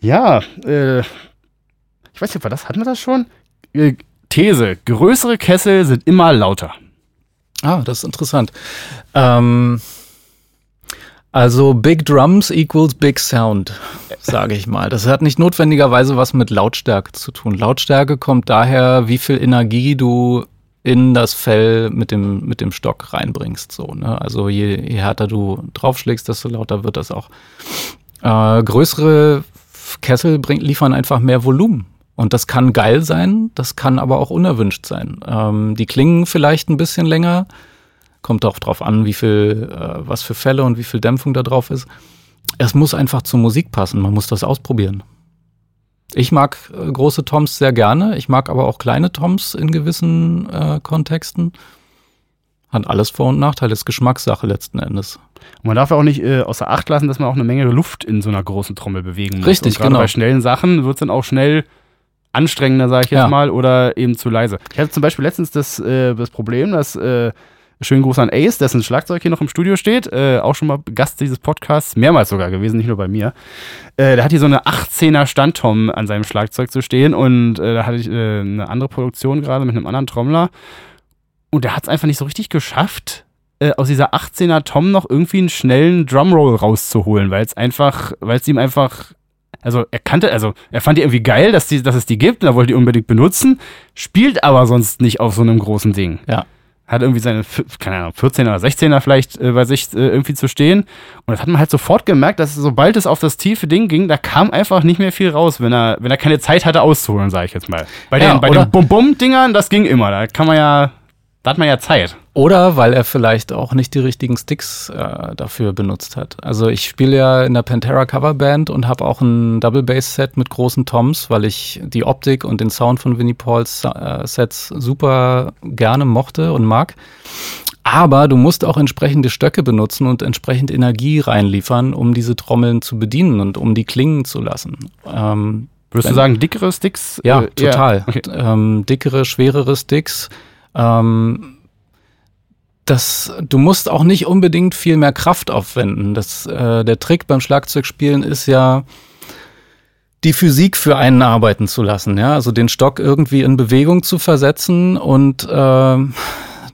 ja, äh, ich weiß nicht, war das, hatten wir das schon? Äh, These, größere Kessel sind immer lauter. Ah, das ist interessant. Ähm, also Big Drums equals Big Sound, sage ich mal. Das hat nicht notwendigerweise was mit Lautstärke zu tun. Lautstärke kommt daher, wie viel Energie du in das Fell mit dem, mit dem Stock reinbringst. So, ne? Also je, je härter du draufschlägst, desto lauter wird das auch. Äh, größere Kessel bring, liefern einfach mehr Volumen. Und das kann geil sein, das kann aber auch unerwünscht sein. Ähm, die klingen vielleicht ein bisschen länger, kommt auch drauf an, wie viel, äh, was für Fälle und wie viel Dämpfung da drauf ist. Es muss einfach zur Musik passen, man muss das ausprobieren. Ich mag äh, große Toms sehr gerne, ich mag aber auch kleine Toms in gewissen äh, Kontexten. Hat alles Vor- und Nachteile, ist Geschmackssache letzten Endes. Und man darf ja auch nicht äh, außer Acht lassen, dass man auch eine Menge Luft in so einer großen Trommel bewegen muss. Richtig, und gerade genau. bei schnellen Sachen wird es dann auch schnell anstrengender, sage ich jetzt Ja. mal, oder eben zu leise. Ich hatte zum Beispiel letztens das, äh, das Problem, dass äh, schönen Gruß an Ace, dessen Schlagzeug hier noch im Studio steht, äh, auch schon mal Gast dieses Podcasts, mehrmals sogar gewesen, nicht nur bei mir. Äh, der hat hier so eine 18er Standtom an seinem Schlagzeug zu stehen und äh, da hatte ich äh, eine andere Produktion gerade mit einem anderen Trommler und der hat es einfach nicht so richtig geschafft, äh, aus dieser 18er Tom noch irgendwie einen schnellen Drumroll rauszuholen, weil es einfach, weil es ihm einfach, also er kannte, also er fand die irgendwie geil, dass, die, dass es die gibt und er wollte die unbedingt benutzen, spielt aber sonst nicht auf so einem großen Ding. Ja. Hat irgendwie seine, keine Ahnung, 14er oder 16er vielleicht äh, bei sich äh, irgendwie zu stehen. Und das hat man halt sofort gemerkt, dass sobald es auf das tiefe Ding ging, da kam einfach nicht mehr viel raus, wenn er, wenn er keine Zeit hatte auszuholen, sage ich jetzt mal. Bei Ja, den, bei oder- den Bum-Bum-Dingern, das ging immer. Da kann man ja, da hat man ja Zeit. Oder weil er vielleicht auch nicht die richtigen Sticks äh, dafür benutzt hat. Also ich spiele ja in der Pantera Coverband und habe auch ein Double Bass Set mit großen Toms, weil ich die Optik und den Sound von Winnie Pauls äh, Sets super gerne mochte und mag. Aber du musst auch entsprechende Stöcke benutzen und entsprechend Energie reinliefern, um diese Trommeln zu bedienen und um die klingen zu lassen. Ähm, Würdest du sagen, dickere Sticks? ja, äh, total. Okay. Ähm, dickere, schwerere Sticks. Ähm, das, du musst auch nicht unbedingt viel mehr Kraft aufwenden. Das, äh, der Trick beim Schlagzeugspielen ist ja, die Physik für einen arbeiten zu lassen. Ja? Also den Stock irgendwie in Bewegung zu versetzen und ähm,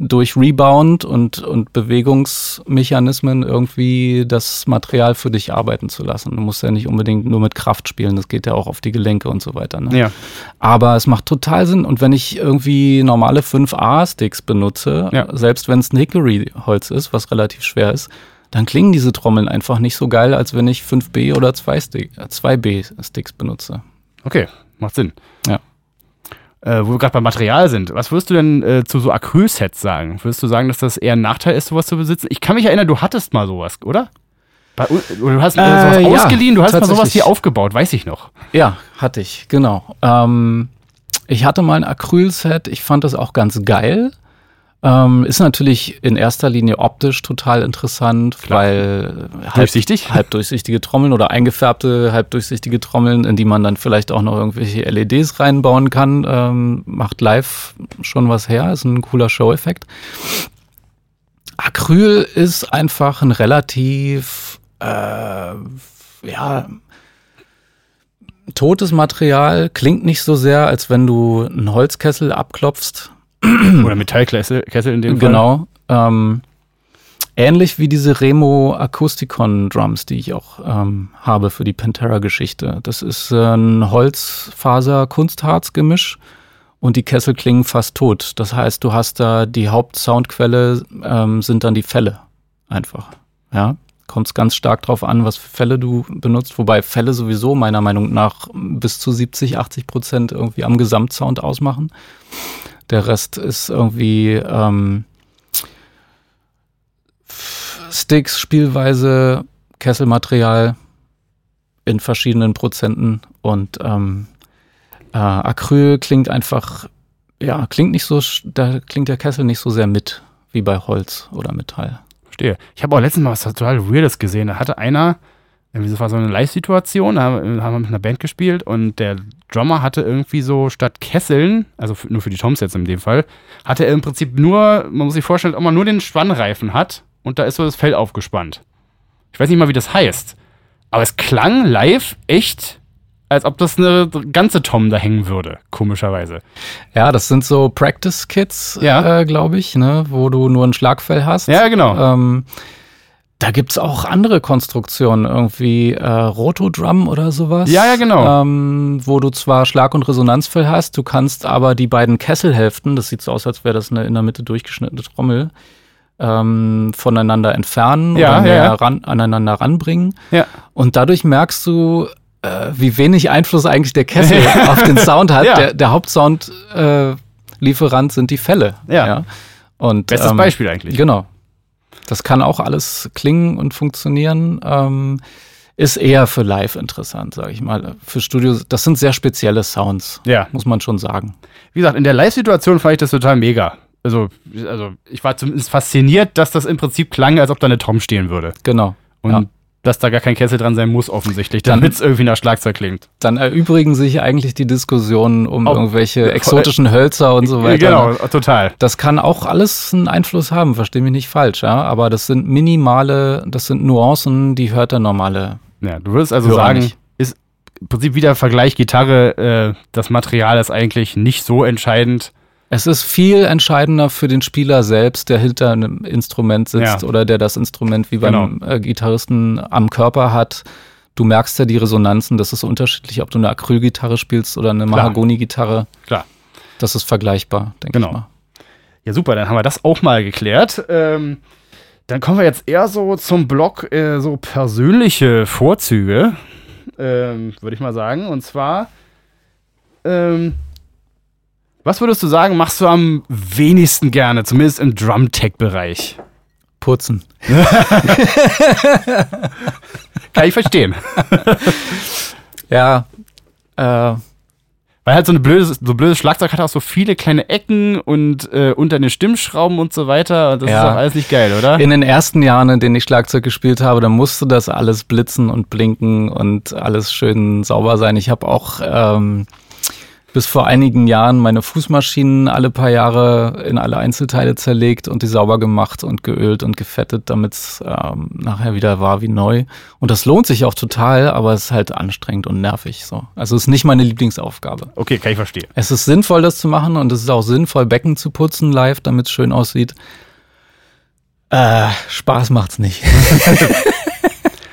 durch Rebound und, und Bewegungsmechanismen irgendwie das Material für dich arbeiten zu lassen. Du musst ja nicht unbedingt nur mit Kraft spielen, das geht ja auch auf die Gelenke und so weiter. Ne? Ja. Aber es macht total Sinn. Und wenn ich irgendwie normale 5A-Sticks benutze, Ja. selbst wenn es ein Hickory-Holz ist, was relativ schwer ist, dann klingen diese Trommeln einfach nicht so geil, als wenn ich 5B oder 2B-Sticks benutze. Okay, macht Sinn. Ja. Äh, wo wir gerade beim Material sind, was würdest du denn äh, zu so Acrylsets sagen? Würdest du sagen, dass das eher ein Nachteil ist, sowas zu besitzen? Ich kann mich erinnern, du hattest mal sowas, oder? Du hast äh, sowas Äh, ja, ausgeliehen, du hast mal sowas hier aufgebaut, weiß ich noch. Ja, hatte ich, genau. Ähm, ich hatte mal ein Acrylset, ich fand das auch ganz geil. Ähm, ist natürlich in erster Linie optisch total interessant, Klar. weil halb, Durchsichtig? [laughs] halbdurchsichtige Trommeln oder eingefärbte halbdurchsichtige Trommeln, in die man dann vielleicht auch noch irgendwelche LEDs reinbauen kann, ähm, macht live schon was her, ist ein cooler Show-Effekt. Acryl ist einfach ein relativ, äh, ja, totes Material, klingt nicht so sehr, als wenn du einen Holzkessel abklopfst. [clears throat] Oder Metallkessel Kessel in dem Fall. Genau. Ähm, ähnlich wie diese Remo Acousticon Drums, die ich auch ähm, habe für die Pantera-Geschichte. Das ist äh, ein Holzfaser-Kunstharz-Gemisch und die Kessel klingen fast tot. Das heißt, du hast da die Hauptsoundquelle ähm, sind dann die Fälle einfach. Ja. Kommt es ganz stark drauf an, was für Fälle du benutzt, wobei Fälle sowieso meiner Meinung nach bis zu 70, 80 Prozent irgendwie am Gesamtsound ausmachen. Der Rest ist irgendwie ähm, Sticks, Spielweise, Kesselmaterial in verschiedenen Prozenten und ähm, äh, Acryl klingt einfach, ja, klingt nicht so, da klingt der Kessel nicht so sehr mit wie bei Holz oder Metall. Verstehe. Ich habe auch letztens mal was total Weirdes gesehen. Da hatte einer, irgendwie, das war so eine Live-Situation, da haben haben wir mit einer Band gespielt und der Drummer hatte irgendwie so statt Kesseln, also für, nur für die Toms jetzt in dem Fall, hatte er im Prinzip nur, man muss sich vorstellen, ob man nur den Spannreifen hat und da ist so das Fell aufgespannt. Ich weiß nicht mal, wie das heißt. Aber es klang live echt, als ob das eine ganze Tom da hängen würde, komischerweise. Ja, das sind so Practice-Kits, Ja. äh, glaube ich, ne, wo du nur ein Schlagfell hast. Ja, genau. Ähm, da gibt's auch andere Konstruktionen, irgendwie äh, Rotodrum oder sowas. Ja, ja, genau. Ähm, wo du zwar Schlag- und Resonanzfell hast, du kannst aber die beiden Kesselhälften, das sieht so aus, als wäre das eine in der Mitte durchgeschnittene Trommel, ähm, voneinander entfernen Ja, oder ja, ja. Ran, aneinander ranbringen. Ja. Und dadurch merkst du, äh, wie wenig Einfluss eigentlich der Kessel [laughs] auf den Sound hat. Der, der Hauptsound-Lieferant äh, Lieferant sind die Fälle. Ja. Und, Bestes ähm, Beispiel eigentlich. Genau. Das kann auch alles klingen und funktionieren. Ähm, ist eher für live interessant, sage ich mal. Für Studios, das sind sehr spezielle Sounds, Ja. muss man schon sagen. Wie gesagt, in der Live-Situation fand ich das total mega. Also, also, ich war zumindest fasziniert, dass das im Prinzip klang, als ob da eine Tom stehen würde. Genau. Und Ja. Dass da gar kein Kessel dran sein muss, offensichtlich, damit es irgendwie nach Schlagzeug klingt. Dann erübrigen sich eigentlich die Diskussionen um Ob- irgendwelche exotischen Hölzer und so weiter. Genau, total. Das kann auch alles einen Einfluss haben, verstehe mich nicht falsch, ja. Aber das sind minimale, das sind Nuancen, die hört der normale. Ja, du würdest also sagen, nicht. ist im Prinzip wieder Vergleich Gitarre, äh, das Material ist eigentlich nicht so entscheidend. Es ist viel entscheidender für den Spieler selbst, der hinter einem Instrument sitzt Ja. oder der das Instrument wie beim äh, Gitarristen am Körper hat. Du merkst ja die Resonanzen, das ist unterschiedlich, ob du eine Acrylgitarre spielst oder eine. Mahagoni-Gitarre. Klar. Das ist vergleichbar, denke Genau. ich mal. Ja, super, dann haben wir das auch mal geklärt. Ähm, dann kommen wir jetzt eher so zum Block äh, so persönliche Vorzüge, ähm, würde ich mal sagen. Und zwar, ähm, was würdest du sagen, machst du am wenigsten gerne, zumindest im Drum-Tech-Bereich? Putzen. [laughs] Kann ich verstehen. [laughs] Ja, äh, Weil halt so ein blödes, so blödes Schlagzeug hat auch so viele kleine Ecken und äh, unter den Stimmschrauben und so weiter. Das Ja. ist auch alles nicht geil, oder? in den ersten Jahren, in denen ich Schlagzeug gespielt habe, da musste das alles blitzen und blinken und alles schön sauber sein. Ich habe auch ähm, bis vor einigen Jahren meine Fußmaschinen alle paar Jahre in alle Einzelteile zerlegt und die sauber gemacht und geölt und gefettet, damit es ähm, nachher wieder war wie neu. Und das lohnt sich auch total, aber es ist halt anstrengend und nervig. So. Also es ist nicht meine Lieblingsaufgabe. Okay, kann ich verstehen. Es ist sinnvoll, das zu machen und es ist auch sinnvoll, Becken zu putzen live, damit es schön aussieht. Äh, Spaß macht's nicht. [laughs] [laughs]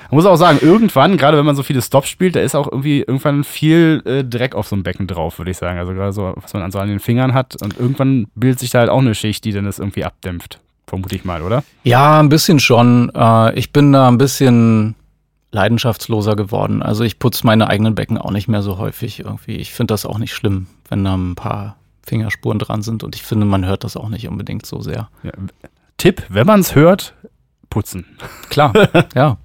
Man muss auch sagen, irgendwann, gerade wenn man so viele Stops spielt, da ist auch irgendwie irgendwann viel äh, Dreck auf so einem Becken drauf, würde ich sagen. Also gerade so, was man an so an den Fingern hat. Und irgendwann bildet sich da halt auch eine Schicht, die dann das irgendwie abdämpft. vermute ich mal, oder? Ja, ein bisschen schon. Äh, ich bin da ein bisschen leidenschaftsloser geworden. Also ich putze meine eigenen Becken auch nicht mehr so häufig irgendwie. Ich finde das auch nicht schlimm, wenn da ein paar Fingerspuren dran sind und ich finde, man hört das auch nicht unbedingt so sehr. Ja. Tipp, wenn man es hört, putzen. Klar, [laughs] ja.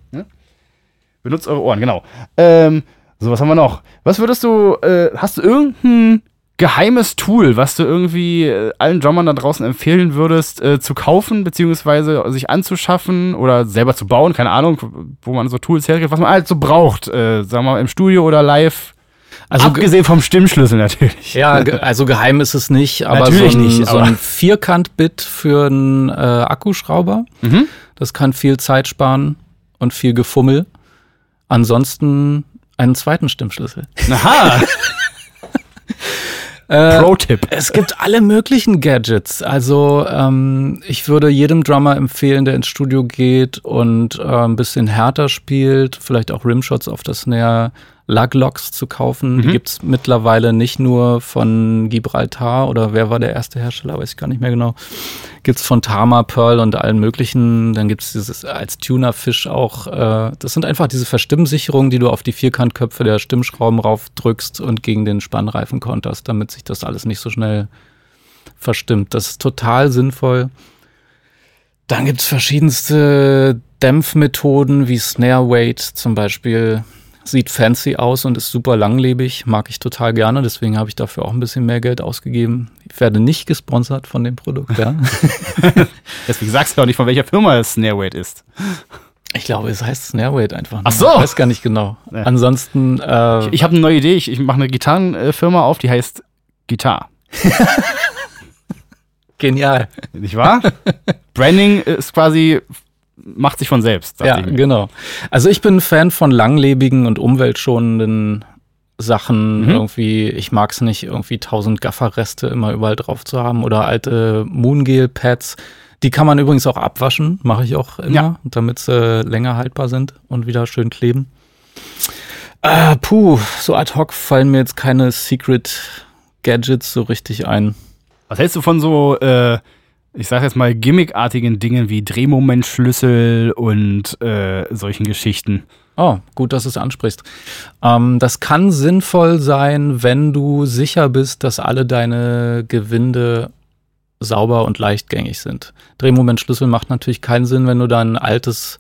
Benutzt eure Ohren, genau. Ähm, so, was haben wir noch? Was würdest du, äh, hast du irgendein geheimes Tool, was du irgendwie äh, allen Drummern da draußen empfehlen würdest, äh, zu kaufen, beziehungsweise sich anzuschaffen oder selber zu bauen? Keine Ahnung, wo man so Tools herkriegt, was man halt so braucht, äh, sagen wir mal im Studio oder live. Also Abgesehen vom Stimmschlüssel natürlich. Ja, [laughs] also geheim ist es nicht, aber natürlich so ein, nicht, so ein Vierkant-Bit für einen äh, Akkuschrauber. Mhm. Das kann viel Zeit sparen und viel Gefummel. Ansonsten einen zweiten Stimmschlüssel. Aha. [laughs] Äh, Pro-Tipp. Es gibt alle möglichen Gadgets. Also ähm, ich würde jedem Drummer empfehlen, der ins Studio geht und äh, ein bisschen härter spielt, vielleicht auch Rimshots auf das Snare, Luglocks zu kaufen. Mhm. Die gibt's mittlerweile nicht nur von Gibraltar oder wer war der erste Hersteller, weiß ich gar nicht mehr genau. Gibt's von Tama, Pearl und allen möglichen. Dann gibt's dieses als Tunerfisch auch. Äh, das sind einfach diese Verstimmsicherungen, die du auf die Vierkantköpfe der Stimmschrauben raufdrückst und gegen den Spannreifen konterst, damit sich das alles nicht so schnell verstimmt. Das ist total sinnvoll. Dann gibt's verschiedenste Dämpfmethoden wie Snare Weight zum Beispiel Sieht fancy aus und ist super langlebig, mag ich total gerne, deswegen habe ich dafür auch ein bisschen mehr Geld ausgegeben. Ich werde nicht gesponsert von dem Produkt, ja. [laughs] deswegen sagst du auch nicht, von welcher Firma es Snareweight ist. Ich glaube, es heißt Snareweight einfach. Ach so. Ich weiß gar nicht genau. Ja. Ansonsten. Äh, ich, ich habe eine neue Idee. Ich, ich mache eine Gitarrenfirma auf, die heißt Gitar. [laughs] Genial. Nicht wahr? [laughs] Branding ist quasi macht sich von selbst. Ja, genau. Also ich bin Fan von langlebigen und umweltschonenden Sachen. Mhm. Irgendwie, ich mag es nicht, irgendwie tausend Gafferreste immer überall drauf zu haben oder alte Moongel-Pads. Die kann man übrigens auch abwaschen, mache ich auch immer, ja. damit sie länger haltbar sind und wieder schön kleben. Äh, puh, so ad hoc fallen mir jetzt keine Secret Gadgets so richtig ein. Was hältst du von so äh, ich sage jetzt mal, gimmickartigen Dingen wie Drehmomentschlüssel und äh, solchen Geschichten. Oh, gut, dass du es ansprichst. Ähm, das kann sinnvoll sein, wenn du sicher bist, dass alle deine Gewinde sauber und leichtgängig sind. Drehmomentschlüssel macht natürlich keinen Sinn, wenn du da ein altes,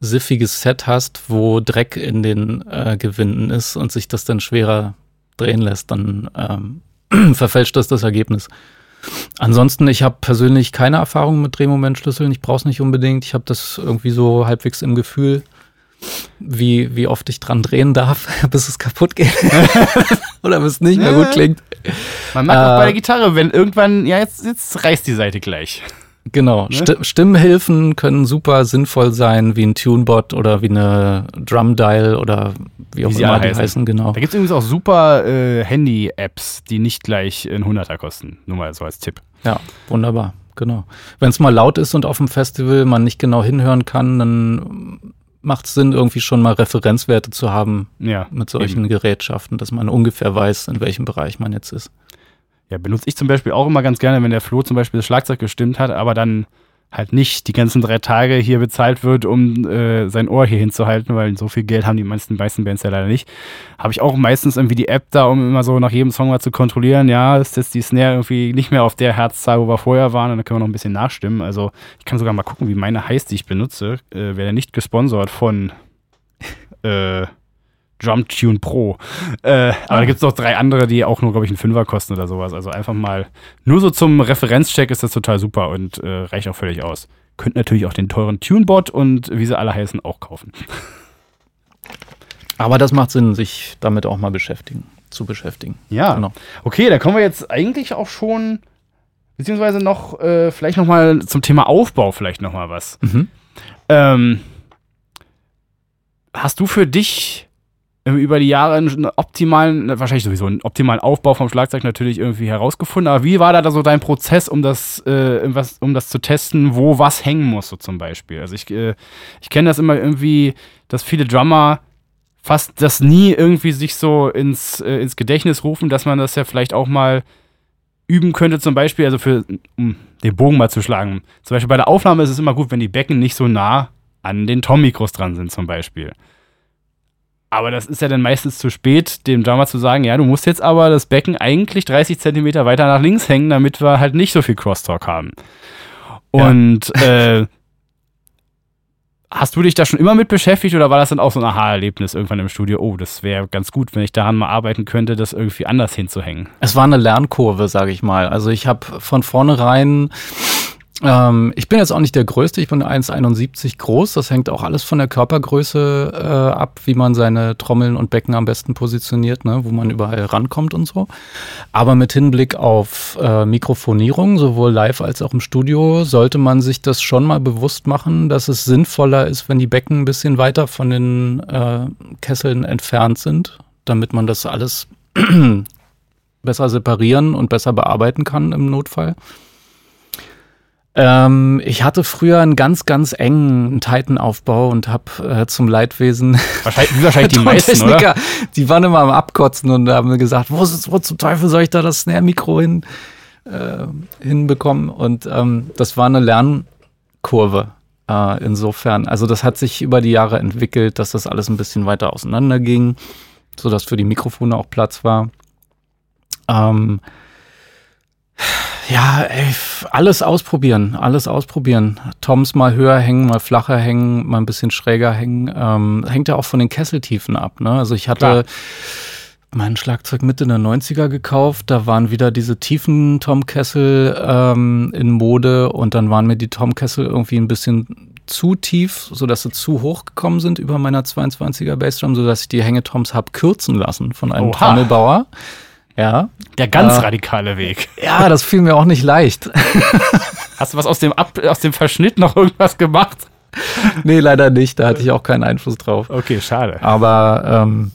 siffiges Set hast, wo Dreck in den äh, Gewinden ist und sich das dann schwerer drehen lässt, dann ähm, [clears throat] verfälscht das das Ergebnis. Ansonsten, ich habe persönlich keine Erfahrung mit Drehmomentschlüsseln. Ich brauche es nicht unbedingt. Ich habe das irgendwie so halbwegs im Gefühl, wie, wie oft ich dran drehen darf, [laughs] bis es kaputt geht. [laughs] Oder bis es nicht mehr gut klingt. Man mag äh, auch bei der Gitarre, wenn irgendwann, ja, jetzt, jetzt reißt die Seite gleich. Genau. Ne? Stimmhilfen können super sinnvoll sein, wie ein Tunebot oder wie eine Drum Dial oder wie auch wie immer die heißen. heißen. genau. Da gibt es übrigens auch super äh, Handy-Apps, die nicht gleich ein Hunderter kosten. Nur mal so als Tipp. Ja, wunderbar. Genau. Wenn es mal laut ist und auf dem Festival man nicht genau hinhören kann, dann macht es Sinn, irgendwie schon mal Referenzwerte zu haben ja, mit solchen eben. Gerätschaften, dass man ungefähr weiß, in welchem Bereich man jetzt ist. Ja, benutze ich zum Beispiel auch immer ganz gerne, wenn der Flo zum Beispiel das Schlagzeug gestimmt hat, aber dann halt nicht die ganzen drei Tage hier bezahlt wird, um äh, sein Ohr hier hinzuhalten, weil so viel Geld haben die meisten, meisten Bands ja leider nicht. Habe ich auch meistens irgendwie die App da, um immer so nach jedem Song mal zu kontrollieren, ja, ist jetzt die Snare irgendwie nicht mehr auf der Herzzahl, wo wir vorher waren, und dann können wir noch ein bisschen nachstimmen. Also ich kann sogar mal gucken, wie meine heißt, die ich benutze. Äh, Wäre nicht gesponsert von [laughs] äh, Drum Tune Pro. Äh, aber ah. da gibt es noch drei andere, die auch nur, glaube ich, einen Fünfer kosten oder sowas. Also einfach mal, nur so zum Referenzcheck ist das total super und äh, reicht auch völlig aus. Könnt natürlich auch den teuren Tunebot und wie sie alle heißen auch kaufen. Aber das macht Sinn, sich damit auch mal beschäftigen, zu beschäftigen. Ja. Genau. Okay, da kommen wir jetzt eigentlich auch schon, beziehungsweise noch, äh, vielleicht noch mal zum Thema Aufbau vielleicht noch mal was. Mhm. Ähm, hast du für dich über die Jahre einen optimalen, wahrscheinlich sowieso einen optimalen Aufbau vom Schlagzeug natürlich irgendwie herausgefunden. Aber wie war da so dein Prozess, um das, äh, was, um das zu testen, wo was hängen muss, so zum Beispiel? Also ich, äh, ich kenne das immer irgendwie, dass viele Drummer fast das nie irgendwie sich so ins, äh, ins Gedächtnis rufen, dass man das ja vielleicht auch mal üben könnte, zum Beispiel, also für, um den Bogen mal zu schlagen. Zum Beispiel bei der Aufnahme ist es immer gut, wenn die Becken nicht so nah an den Tom-Mikros dran sind, zum Beispiel. Aber das ist ja dann meistens zu spät, dem Drummer zu sagen, ja, du musst jetzt aber das Becken eigentlich 30 Zentimeter weiter nach links hängen, damit wir halt nicht so viel Crosstalk haben. Und ja. äh, hast du dich da schon immer mit beschäftigt oder war das dann auch so ein Aha-Erlebnis irgendwann im Studio? Oh, das wäre ganz gut, wenn ich daran mal arbeiten könnte, das irgendwie anders hinzuhängen. Es war eine Lernkurve, sage ich mal. Also ich habe von vornherein ähm, ich bin jetzt auch nicht der Größte, ich bin 1,71 groß. Das hängt auch alles von der Körpergröße äh, ab, wie man seine Trommeln und Becken am besten positioniert, ne, wo man überall rankommt und so. Aber mit Hinblick auf äh, Mikrofonierung, sowohl live als auch im Studio, sollte man sich das schon mal bewusst machen, dass es sinnvoller ist, wenn die Becken ein bisschen weiter von den äh, Kesseln entfernt sind, damit man das alles [clears throat] besser separieren und besser bearbeiten kann im Notfall. Ähm, ich hatte früher einen ganz, ganz engen Titan-Aufbau und habe äh, zum Leidwesen. Wahrscheinlich, wahrscheinlich die [laughs] meisten, oder? Die waren immer am Abkotzen und haben mir gesagt, wo, wo zum Teufel soll ich da das Snare-Mikro hin, äh, hinbekommen? Und ähm, das war eine Lernkurve. Äh, insofern, also das hat sich über die Jahre entwickelt, dass das alles ein bisschen weiter auseinander ging, sodass für die Mikrofone auch Platz war. Ähm, ja, ey, alles ausprobieren, alles ausprobieren. Toms mal höher hängen, mal flacher hängen, mal ein bisschen schräger hängen. Ähm, hängt ja auch von den Kesseltiefen ab. Ne? Also ich hatte Klar. mein Schlagzeug Mitte der 90er gekauft. Da waren wieder diese tiefen Tom-Kessel ähm, in Mode und dann waren mir die Tom-Kessel irgendwie ein bisschen zu tief, sodass sie zu hoch gekommen sind über meiner 22er Bassdrum, sodass ich die Hängetoms habe kürzen lassen von einem Trommelbauer. Ja. Der ganz äh, radikale Weg. Ja, das fiel mir auch nicht leicht. [laughs] Hast du was aus dem, Ab aus dem Verschnitt noch irgendwas gemacht? Nee, leider nicht. Da hatte ich auch keinen Einfluss drauf. Okay, schade. Aber ähm,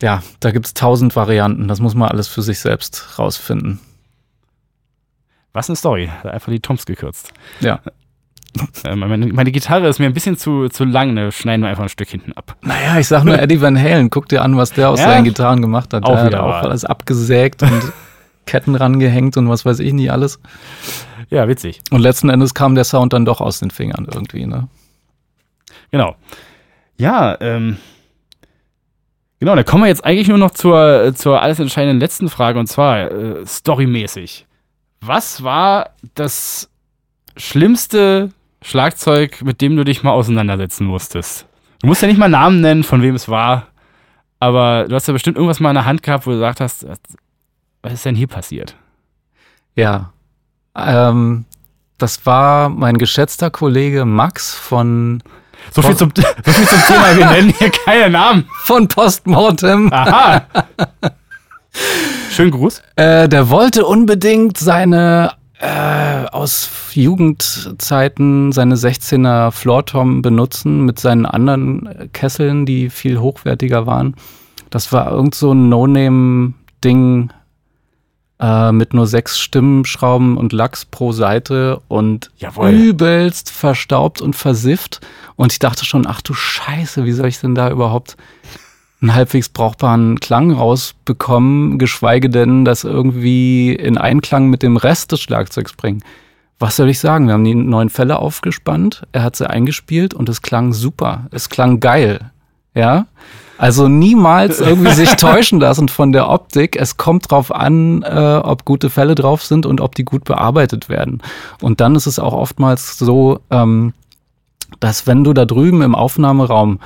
ja, da gibt es tausend Varianten. Das muss man alles für sich selbst rausfinden. Was eine Story. Einfach die Toms gekürzt. Ja. Äh, meine, meine, Gitarre ist mir ein bisschen zu, zu lang, ne? schneiden wir einfach ein Stück hinten ab. Naja, ich sag nur Eddie Van Halen, guck dir an, was der aus ja, seinen Gitarren gemacht hat. Auch der hat auch alles abgesägt und [laughs] Ketten rangehängt und was weiß ich nicht alles. Ja, witzig. Und letzten Endes kam der Sound dann doch aus den Fingern irgendwie, ne? Genau. Ja, ähm. Genau, da kommen wir jetzt eigentlich nur noch zur, zur alles entscheidenden letzten Frage und zwar äh, storymäßig. Was war das schlimmste Schlagzeug, mit dem du dich mal auseinandersetzen musstest? Du musst ja nicht mal Namen nennen, von wem es war, aber du hast ja bestimmt irgendwas mal in der Hand gehabt, wo du gesagt hast, was ist denn hier passiert? Ja, ähm, das war mein geschätzter Kollege Max von so viel, zum, [laughs] so viel zum Thema, wir nennen hier keine Namen. Von Postmortem. Aha. [laughs] Schönen Gruß. Äh, der wollte unbedingt seine äh, aus Jugendzeiten seine 16er Floortom benutzen mit seinen anderen Kesseln, die viel hochwertiger waren. Das war irgend so ein No-Name-Ding äh, mit nur sechs Stimmenschrauben und Lachs pro Seite und Jawohl. übelst verstaubt und versifft. Und ich dachte schon, ach du Scheiße, wie soll ich denn da überhaupt einen halbwegs brauchbaren Klang rausbekommen, geschweige denn das irgendwie in Einklang mit dem Rest des Schlagzeugs bringen. Was soll ich sagen? Wir haben die neuen Fälle aufgespannt, er hat sie eingespielt und es klang super. Es klang geil. Ja. Also niemals [laughs] irgendwie sich täuschen lassen von der Optik. Es kommt drauf an, äh, ob gute Fälle drauf sind und ob die gut bearbeitet werden. Und dann ist es auch oftmals so, ähm, dass wenn du da drüben im Aufnahmeraum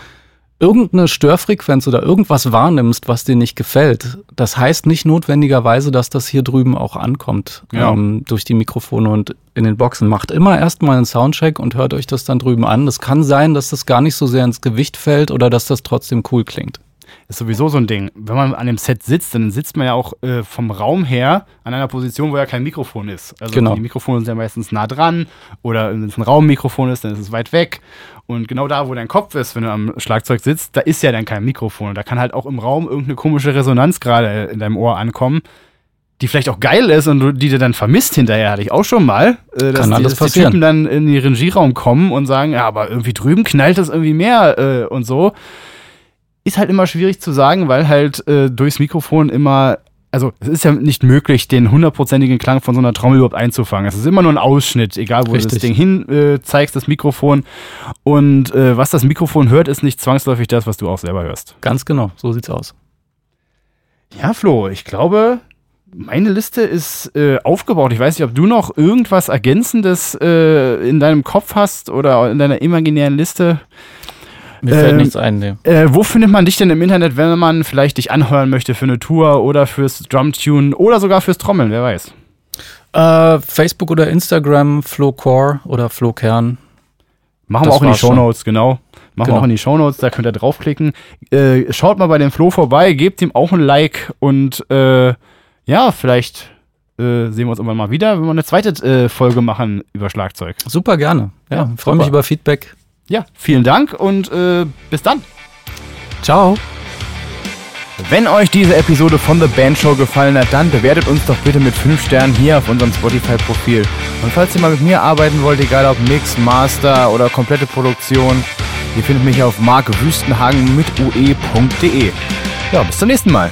irgendeine Störfrequenz oder irgendwas wahrnimmst, was dir nicht gefällt, das heißt nicht notwendigerweise, dass das hier drüben auch ankommt ja. ähm, durch die Mikrofone und in den Boxen. Macht immer erstmal einen Soundcheck und hört euch das dann drüben an. Es kann sein, dass das gar nicht so sehr ins Gewicht fällt oder dass das trotzdem cool klingt ist sowieso so ein Ding. Wenn man an dem Set sitzt, dann sitzt man ja auch äh, vom Raum her an einer Position, wo ja kein Mikrofon ist. Also genau. die Mikrofone sind ja meistens nah dran oder wenn es ein Raummikrofon ist, dann ist es weit weg. Und genau da, wo dein Kopf ist, wenn du am Schlagzeug sitzt, da ist ja dann kein Mikrofon. Da kann halt auch im Raum irgendeine komische Resonanz gerade in deinem Ohr ankommen, die vielleicht auch geil ist und die du dann vermisst hinterher, hatte ich auch schon mal. Äh, dass kann die, dass die Typen dann in den Regieraum kommen und sagen, ja, aber irgendwie drüben knallt das irgendwie mehr äh, und so ist halt immer schwierig zu sagen, weil halt äh, durchs Mikrofon immer also es ist ja nicht möglich, den hundertprozentigen Klang von so einer Trommel überhaupt einzufangen. Es ist immer nur ein Ausschnitt, egal wo Richtig. du das Ding hin äh, zeigst, das Mikrofon. Und äh, was das Mikrofon hört, ist nicht zwangsläufig das, was du auch selber hörst. Ganz genau, so sieht's aus. Ja, Flo, ich glaube, meine Liste ist äh, aufgebaut. Ich weiß nicht, ob du noch irgendwas Ergänzendes äh, in deinem Kopf hast oder in deiner imaginären Liste. Mir fällt ähm, nichts ein. Nee. Äh, wo findet man dich denn im Internet, wenn man vielleicht dich anhören möchte für eine Tour oder fürs Drumtune oder sogar fürs Trommeln, wer weiß? Äh, Facebook oder Instagram, Flowcore oder Flowkern. Machen das wir auch in die Shownotes, genau. Machen genau. wir auch in die Shownotes, da könnt ihr draufklicken. Äh, schaut mal bei dem Flo vorbei, gebt ihm auch ein Like und äh, ja, vielleicht äh, sehen wir uns irgendwann mal wieder, wenn wir eine zweite äh, Folge machen über Schlagzeug. Super gerne. Ja, ja freue mich über Feedback. Ja, vielen Dank und äh, bis dann. Ciao. Wenn euch diese Episode von The Band Show gefallen hat, dann bewertet uns doch bitte mit 5 Sternen hier auf unserem Spotify-Profil. Und falls ihr mal mit mir arbeiten wollt, egal ob Mix, Master oder komplette Produktion, ihr findet mich auf markwüstenhagen mit ue.de. Ja, bis zum nächsten Mal.